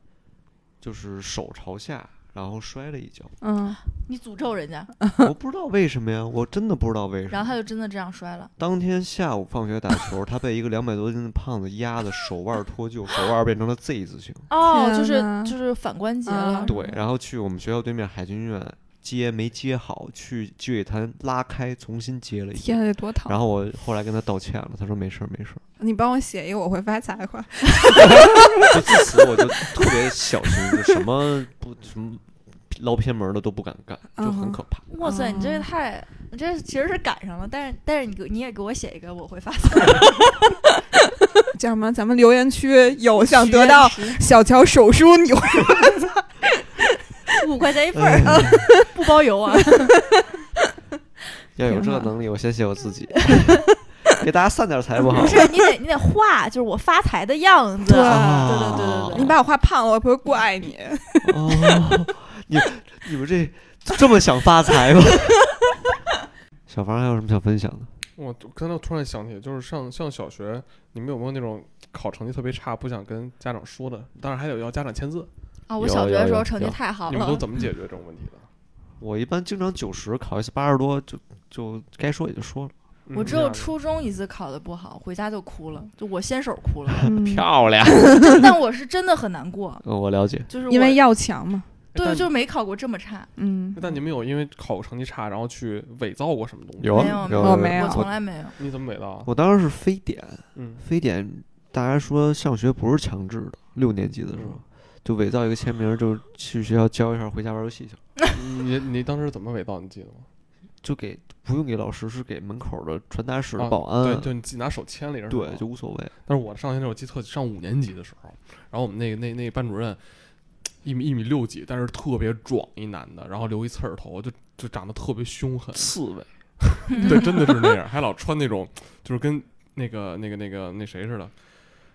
就是手朝下，然后摔了一跤。嗯，你诅咒人家，我不知道为什么呀，我真的不知道为什么然后。他就真的这样摔了。当天下午放学打球，他被一个两百多斤的胖子压的手腕脱臼，手腕变成了 Z 字形。哦，就是就是反关节嗯了。对，然后去我们学校对面海军医院接没接好，去积水潭拉开，重新接了一天，得。多疼！然后我后来跟他道歉了，他说没事儿没事儿。你帮我写一个我会发财话。就自此我就特别小心，就什么不什么捞偏门的都不敢干，就很嗯可怕。哇塞，你这个哦太，你这其实是赶上了，但是但是你给你也给我写一个，我会发财。叫什么？咱们留言区有想得到小乔手书，你会五块钱一份儿，不包邮啊。要有这个能力，我先写我自己，给大家散点财不好不？是，你得你得画，就是我发财的样子。对对对对对对，你把我画胖了，我不会怪你。哦，你你们这这么想发财吗？小房还有什么想分享的？我刚才突然想起，就是上上小学，你们有没有那种考成绩特别差不想跟家长说的？当然还有要家长签字，啊，我小学的时候成绩太好了你们都，怎么解决这种问题的？我一般经常九十，考一次八十多，就就该说也就说了。我只有初中一次考的不好，回家就哭了，就我先手哭了。嗯漂亮，但我是真的很难过，呃我了解。就是因为要强嘛。对，就没考过这么差，嗯，但你们有因为考成绩差，然后去伪造过什么东西？有啊没有没有我从来没有。你怎么伪造啊？我当时是非典，嗯，非典，大家说上学不是强制的，六年级的时候就伪造一个签名，就去学校交一下，回家玩游戏去了，你你当时怎么伪造？你记得吗？就给不用给老师，是给门口的传达室的啊保安，对，就你自己拿手签了一下。对就无所谓。但是我上学那时候我记得特上五年级的时候，然后我们那个那那班主任一米一米六几，但是特别壮一男的，然后留一刺儿头，就就长得特别凶狠，刺猬，对，真的是那样，还老穿那种就是跟那个那个那个那谁似的。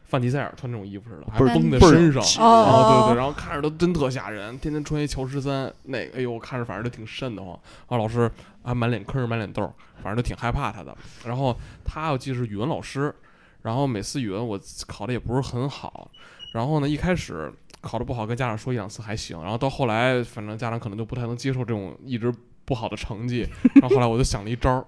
范迪塞尔穿这种衣服似的，还绷在身上，紧哦然后对对，然后看着都真特吓人，天天穿一乔十三，那个哎呦，我看着反正就挺瘆得慌。然后老师还满脸坑满脸痘儿，反正都挺害怕他的。然后他我记得是语文老师，然后每次语文我考的也不是很好，然后呢一开始考的不好跟家长说一两次还行，然后到后来反正家长可能就不太能接受这种一直不好的成绩，然后后来我就想了一招儿。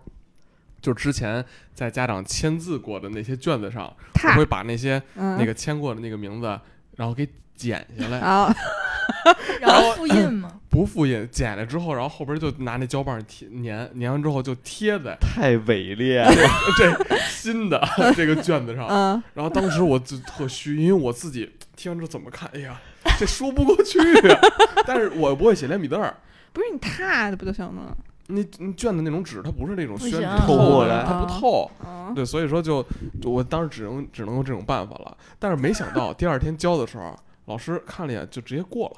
就之前在家长签字过的那些卷子上，我会把那些嗯那个签过的那个名字，然后给剪下来，啊，然后复印吗，不复印，剪了之后，然后后边就拿那胶棒贴粘，粘完之后就贴在太伪劣了。这新的这个卷子上。嗯，然后当时我就特虚，因为我自己听完之后怎么看，哎呀，这说不过去啊。但是我不会写连笔字儿，不是你踏的不就行了？你你卷的那种纸，它不是那种宣纸透过来的它不透。啊，对，所以说就就我当时只能只能用这种办法了。但是没想到第二天交的时候，老师看了一眼就直接过了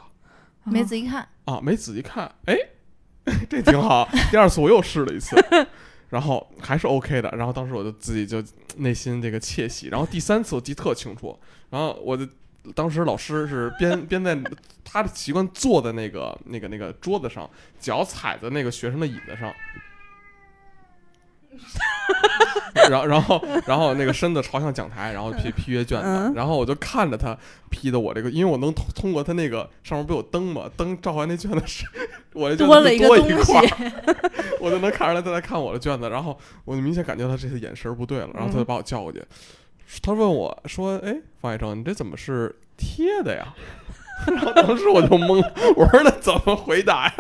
没仔细看，啊，没仔细看，哎，这挺好。第二次我又试了一次，然后还是 OK 的。然后当时我就自己就内心这个窃喜。然后第三次我记特清楚，然后我就当时老师是边 边在他的习惯坐在那个那个那个桌子上，脚踩在那个学生的椅子上。然后，然后，然后那个身子朝向讲台，然后批批阅卷子，嗯。然后我就看着他批的我这个，因为我能通通过他那个上面不有灯嘛，灯照完那卷子是，我的卷子多了一个东西。块，我就能看出来他在看我的卷子，然后我就明显感觉他这次眼神不对了，然后他就把我叫过去，他问我说：“哎，方海成，你这怎么是贴的呀？” 然后当时我就懵，我说那怎么回答呀？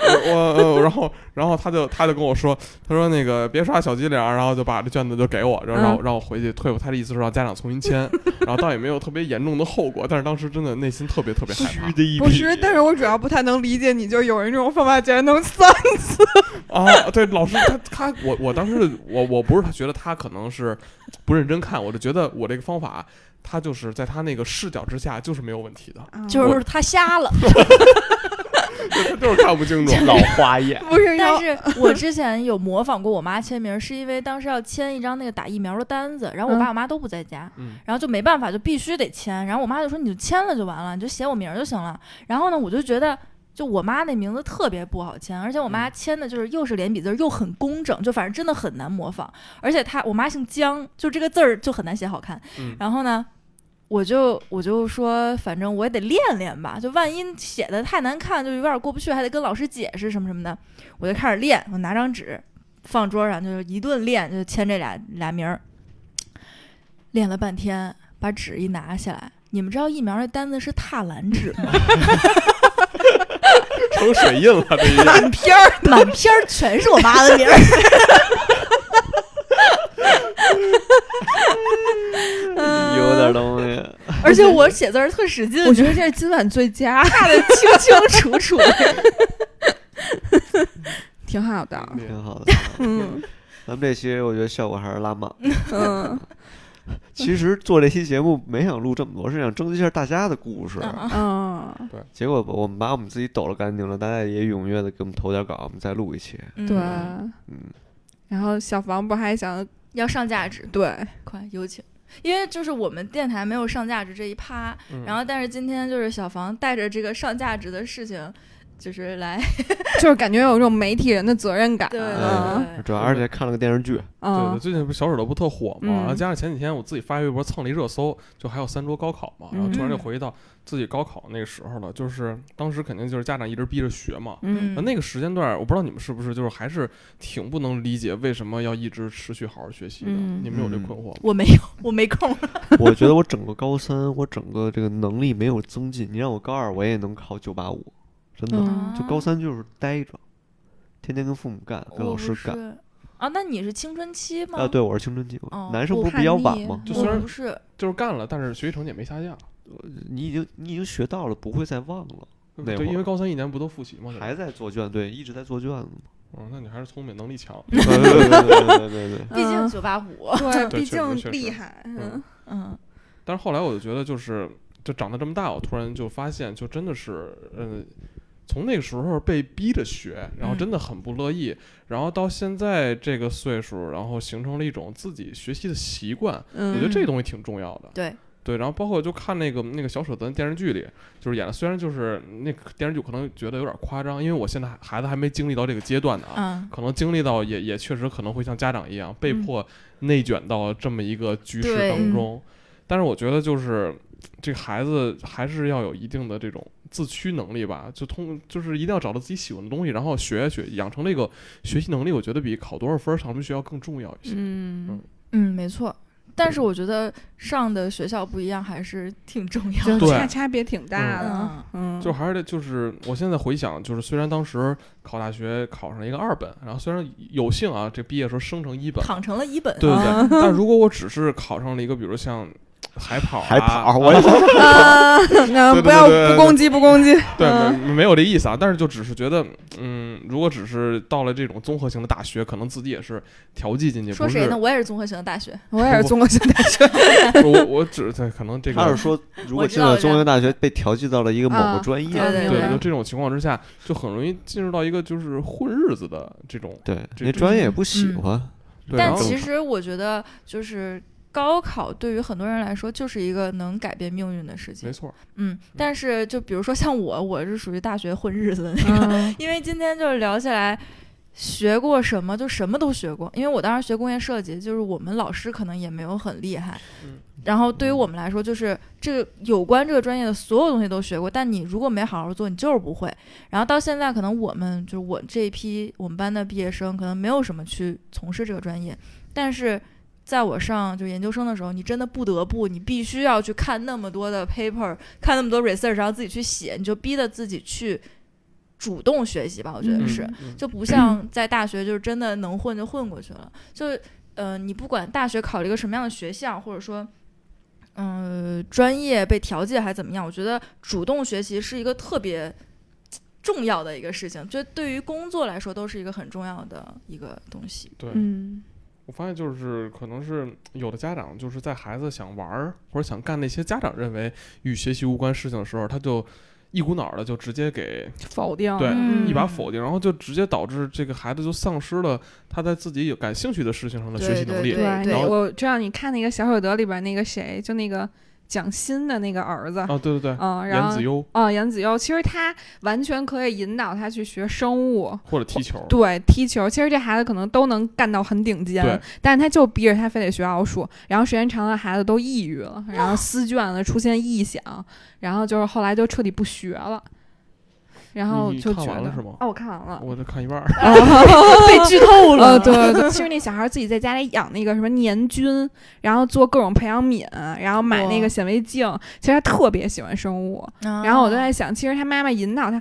我我、呃然后然后他就他就跟我说，他说那个别刷小机灵儿，然后就把这卷子就给我，然后让我让我回去退。他的意思是让家长重新签，然后倒也没有特别严重的后果，但是当时真的内心特别特别害怕虚的一不是，但是我主要不太能理解你，就有人这种方法竟然能算。啊！对，老师他他我我当时我我不是觉得他可能是不认真看，我就觉得我这个方法。他就是在他那个视角之下就是没有问题的，就是他瞎了。他就是看不清楚。老花眼，不是但是我之前有模仿过我妈签名，是因为当时要签一张那个打疫苗的单子，然后我爸我妈都不在家，嗯然后就没办法，就必须得签。然后我妈就说：“你就签了就完了，你就写我名儿就行了。”然后呢，我就觉得。就我妈那名字特别不好签，而且我妈嗯签的就是又是连笔字又很工整，就反正真的很难模仿。而且她我妈姓姜，就这个字儿就很难写好看。嗯然后呢，我就我就说，反正我也得练练吧，就万一写的太难看，就有点过不去，还得跟老师解释什么什么的。我就开始练，我拿张纸放桌上，就是一顿练，就签这俩俩名儿。练了半天，把纸一拿下来，你们知道疫苗那单子是踏蓝纸吗？成水印了，这满篇儿 满篇儿全是我妈的名儿。有点东西。而且我写字儿特使劲，我觉得这是今晚最佳，踏的清清楚楚。挺好的。挺好的。挺好的嗯咱们这期我觉得效果还是拉满。嗯 其实做这期节目没想录这么多，是想征集一下大家的故事。嗯对，结果我们把我们自己抖了干净了，大家也踊跃的给我们投点稿，我们再录一期。对。嗯，然后小房不还想要上价值，对，快有请。因为就是我们电台没有上价值这一趴，嗯然后但是今天就是小房带着这个上价值的事情，就是来 就是感觉有一种媒体人的责任感。对主要而且看了个电视剧，对最近不是小指头不特火嘛，嗯然后加上前几天我自己发微博蹭了一热搜，就还有三桌高考嘛，然后突然就回忆到自己高考那个时候了，就是当时肯定就是家长一直逼着学嘛。嗯那那个时间段，我不知道你们是不是就是还是挺不能理解为什么要一直持续好好学习的，嗯你们有这困惑吗？我没有，我没空。我觉得我整个高三，我整个这个能力没有增进。你让我高二，我也能考九八五，真的、就高三就是待着，天天跟父母干，跟老师干。啊，那你是青春期吗？啊，对，我是青春期。男生不是比较晚吗？就虽然不是，就是干了，但是学习成绩也没下降。你已经你已经学到了，不会再忘了。对，因为高三一年不都复习吗？还在做卷，对，一直在做卷子嘛。哦，那你还是聪明，能力强。对对对对。毕竟九八五，对，毕竟厉害。嗯嗯。但是后来我就觉得，就是就长到这么大，我突然就发现，就真的是，嗯、从那个时候被逼着学，然后嗯真的很不乐意，然后到现在这个岁数，然后形成了一种自己学习的习惯，我嗯，觉得这东西挺重要的。对，对，然后包括就看那个那个小舍得电视剧里，就是演的，虽然就是那个电视剧可能觉得有点夸张，因为我现在孩子还没经历到这个阶段呢啊，嗯，可能经历到也也确实可能会像家长一样被嗯。迫内卷到这么一个局势当。中，但是我觉得就是这个孩子还是要有一定的这种自驱能力吧，就通就是一定要找到自己喜欢的东西，然后学下去，养成这个学习能力，我觉得比考多少分儿上什么学校更重要一些。嗯，嗯，没错。但是我觉得上的学校不一样，还是挺重要的。对差差别挺大的。嗯嗯，就还是得就是，我现在回想，就是虽然当时考大学考上了一个二本，然后虽然有幸啊，这毕业时候升成一本了，躺成了一本。对对啊对。但如果我只是考上了一个，比如像海跑啊。还跑，我也啊，那对对不要对对不攻击不攻击，对，嗯。没没有这意思啊，但是就只是觉得，嗯，如果只是到了这种综合型的大学，可能自己也是调剂进去，说谁呢？我也是综合型的大学，我也是综合型大学，我我只在可能这个他是说，如果进了综合型大学，被调剂到了一个某啊个专业，对对对，对。就这种情况之下，就很容易进入到一个就是混日子的这种。对，这这那专业也不喜嗯。欢，对，但其实我觉得，就是高考对于很多人来说，就是一个能改变命运的事情没。错，嗯，但是就比如说像我，我是属于大学混日子的那个，嗯因为今天就是聊起来。学过什么就什么都学过，因为我当时学工业设计，就是我们老师可能也没有很厉害，嗯然后对于我们来说，就是这个有关这个专业的所有东西都学过，但你如果没好好做，你就是不会。然后到现在，可能我们就是我这一批我们班的毕业生，可能没有什么去从事这个专业，但是在我上就研究生的时候，你真的不得不，你必须要去看那么多的 paper，看那么多 research，然后自己去写，你就逼着自己去主动学习吧。我觉得嗯是，嗯就不像在大学，就是真的能混就混过去了。就呃，你不管大学考了一个什么样的学校，或者说。嗯，专业被调剂还是怎么样？我觉得主动学习是一个特别重要的一个事情，就对于工作来说都是一个很重要的一个东西。对，嗯我发现就是可能是有的家长就是在孩子想玩儿或者想干那些家长认为与学习无关事情的时候，他就一股脑儿的就直接给否定对嗯一把否定，然后就直接导致这个孩子就丧失了他在自己有感兴趣的事情上的学习能力。对对，然后我知道你看那个小舍得里边那个谁，就那个蒋欣的那个儿子，哦，对对对，嗯，然后严子优哦，严子悠，其实他完全可以引导他去学生物，或者踢球，对，踢球。其实这孩子可能都能干到很顶尖对，但是他就逼着他非得学奥数，然后时间长了，孩子都抑郁了，然后撕 卷了，出现臆想，然后就是后来就彻底不学了，然后就觉得看完了是吗哦，我看完了。我就看一半儿。被剧透呃，对对 对，其实那小孩自己在家里养那个什么年菌，然后做各种培养皿，然后买那个显微镜，其实他特别喜欢生物。然然后我就在想，其实他妈妈引导他，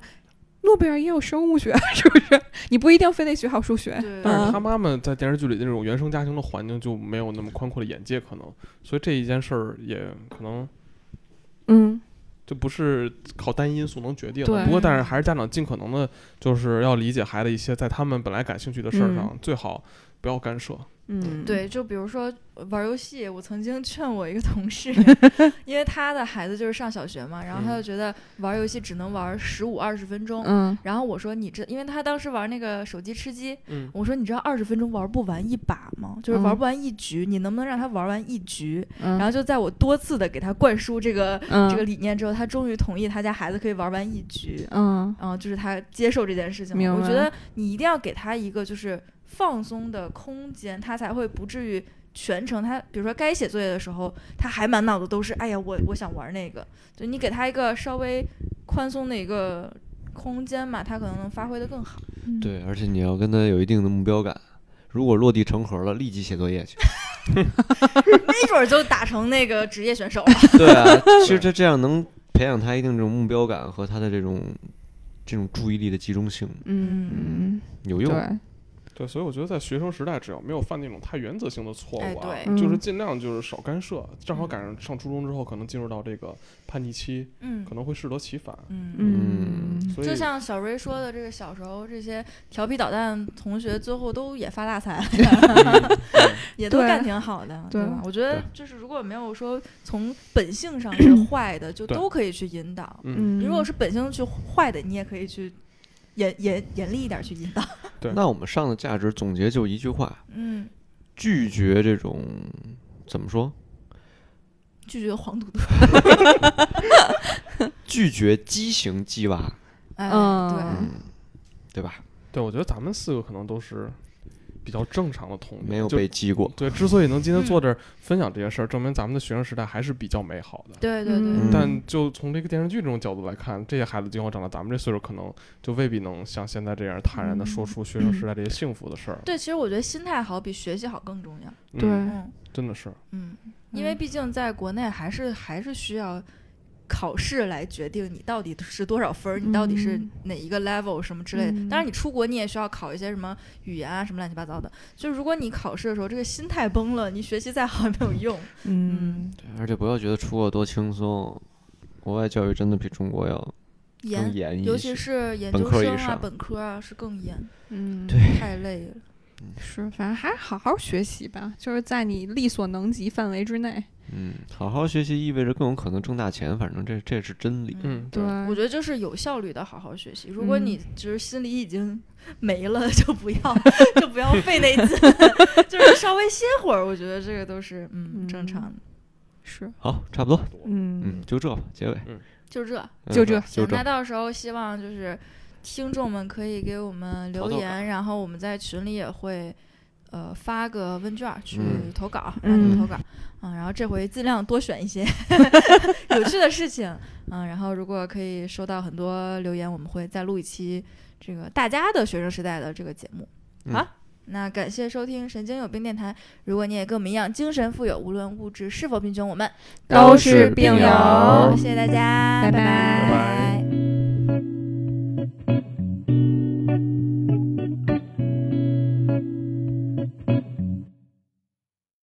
诺贝尔也有生物学，是不是？你不一定非得学好数学。但是嗯他妈妈在电视剧里的那种原生家庭的环境就没有那么宽阔的眼界，可能，所以这一件事儿也可能嗯，就不是靠单一因素能决定的。对不过，但是还是家长尽可能的，就是要理解孩子一些在他们本来感兴趣的事儿上，嗯最好不要干涉。嗯，对，就比如说玩游戏，我曾经劝我一个同事，因为他的孩子就是上小学嘛，然后他就觉得玩游戏只能玩十五二十分钟。嗯然后我说你这，因为他当时玩那个手机吃鸡，嗯，我说你知道二十分钟玩不完一把吗？就是玩不完一局，你能不能让他玩完一局？嗯，然后就在我多次的给他灌输这个、嗯这个理念之后，他终于同意他家孩子可以玩完一局。嗯嗯，就是他接受这件事情我觉得你一定要给他一个就是放松的空间，他才会不至于全程他，比如说该写作业的时候，他还满脑子都是，哎呀，我我想玩那个。就你给他一个稍微宽松的一个空间嘛，他可能能发挥的更好。对，而且你要跟他有一定的目标感。如果落地成盒了，立即写作业去。没准儿就打成那个职业选手了。对啊，其实这这样能培养他一定这种目标感和他的这种这种注意力的集中性，嗯嗯，有用。对，对，所以我觉得在学生时代，只要没有犯那种太原则性的错误啊，就是嗯尽量就是少干涉。正好赶上上初中之后，可能进入到这个叛逆期，嗯可能会适得其反。嗯。嗯所以就像小瑞说的，这个小时候这些调皮捣蛋同学，最后都也发大财 也都干挺好的，对吧？我觉得就是如果没有说从本性上是 坏的，就都可以去引导。嗯，嗯，如果是本性去坏的，你也可以去严严严厉一点去引导。对那我们上的价值总结就一句话：嗯，拒绝这种怎么说？拒绝黄赌毒。拒绝畸形鸡娃，哎，嗯对，嗯，对吧？对，我觉得咱们四个可能都是比较正常的童年，没有被击过。对，之所以能今天坐嗯这儿分享这些事儿，证明咱们的学生时代还是比较美好的。对对对，嗯但就从这个电视剧这种角度来看，这些孩子今后长到咱们这岁数，可能就未必能像现在这样坦然的说出学生时代这些幸福的事儿。对，其实我觉得心态好比学习好更重要。对真的是，嗯，因为毕竟在国内还是还是需要考试来决定你到底是多少分儿，你到底是嗯哪一个 level 什么之类的。嗯当然，你出国你也需要考一些什么语言啊，什么乱七八糟的。就是如果你考试的时候这个心态崩了，你学习再好也没有用。嗯，对，而且不要觉得出国多轻松，国外教育真的比中国要严，严一些。尤其是研究生啊、科本科啊是更严，嗯，对太累了。是，反正还是好好学习吧，就是在你力所能及范围之内。嗯，好好学习意味着更有可能挣大钱，反正这这是真理。嗯，对，我觉得就是有效率的好好学习。如果嗯你就是心里已经没了，就不要 就不要费那劲，就是稍微歇会儿。我觉得这个都是嗯正常的。是，好，差不多，嗯嗯，就这吧，结尾，就这，嗯就这，就这那。到时候希望就是听众们可以给我们留言，然后我们在群里也会。呃，发个问卷儿去嗯投稿，让你投稿，嗯，然后这回尽量多选一些 有趣的事情，嗯，然后如果可以收到很多留言，我们会再录一期这个大家的学生时代的这个节目。嗯好，那感谢收听神经有病电台。如果你也跟我们一样精神富有，无论物质是否贫穷，我们都是病友谢谢大家，拜拜拜拜拜。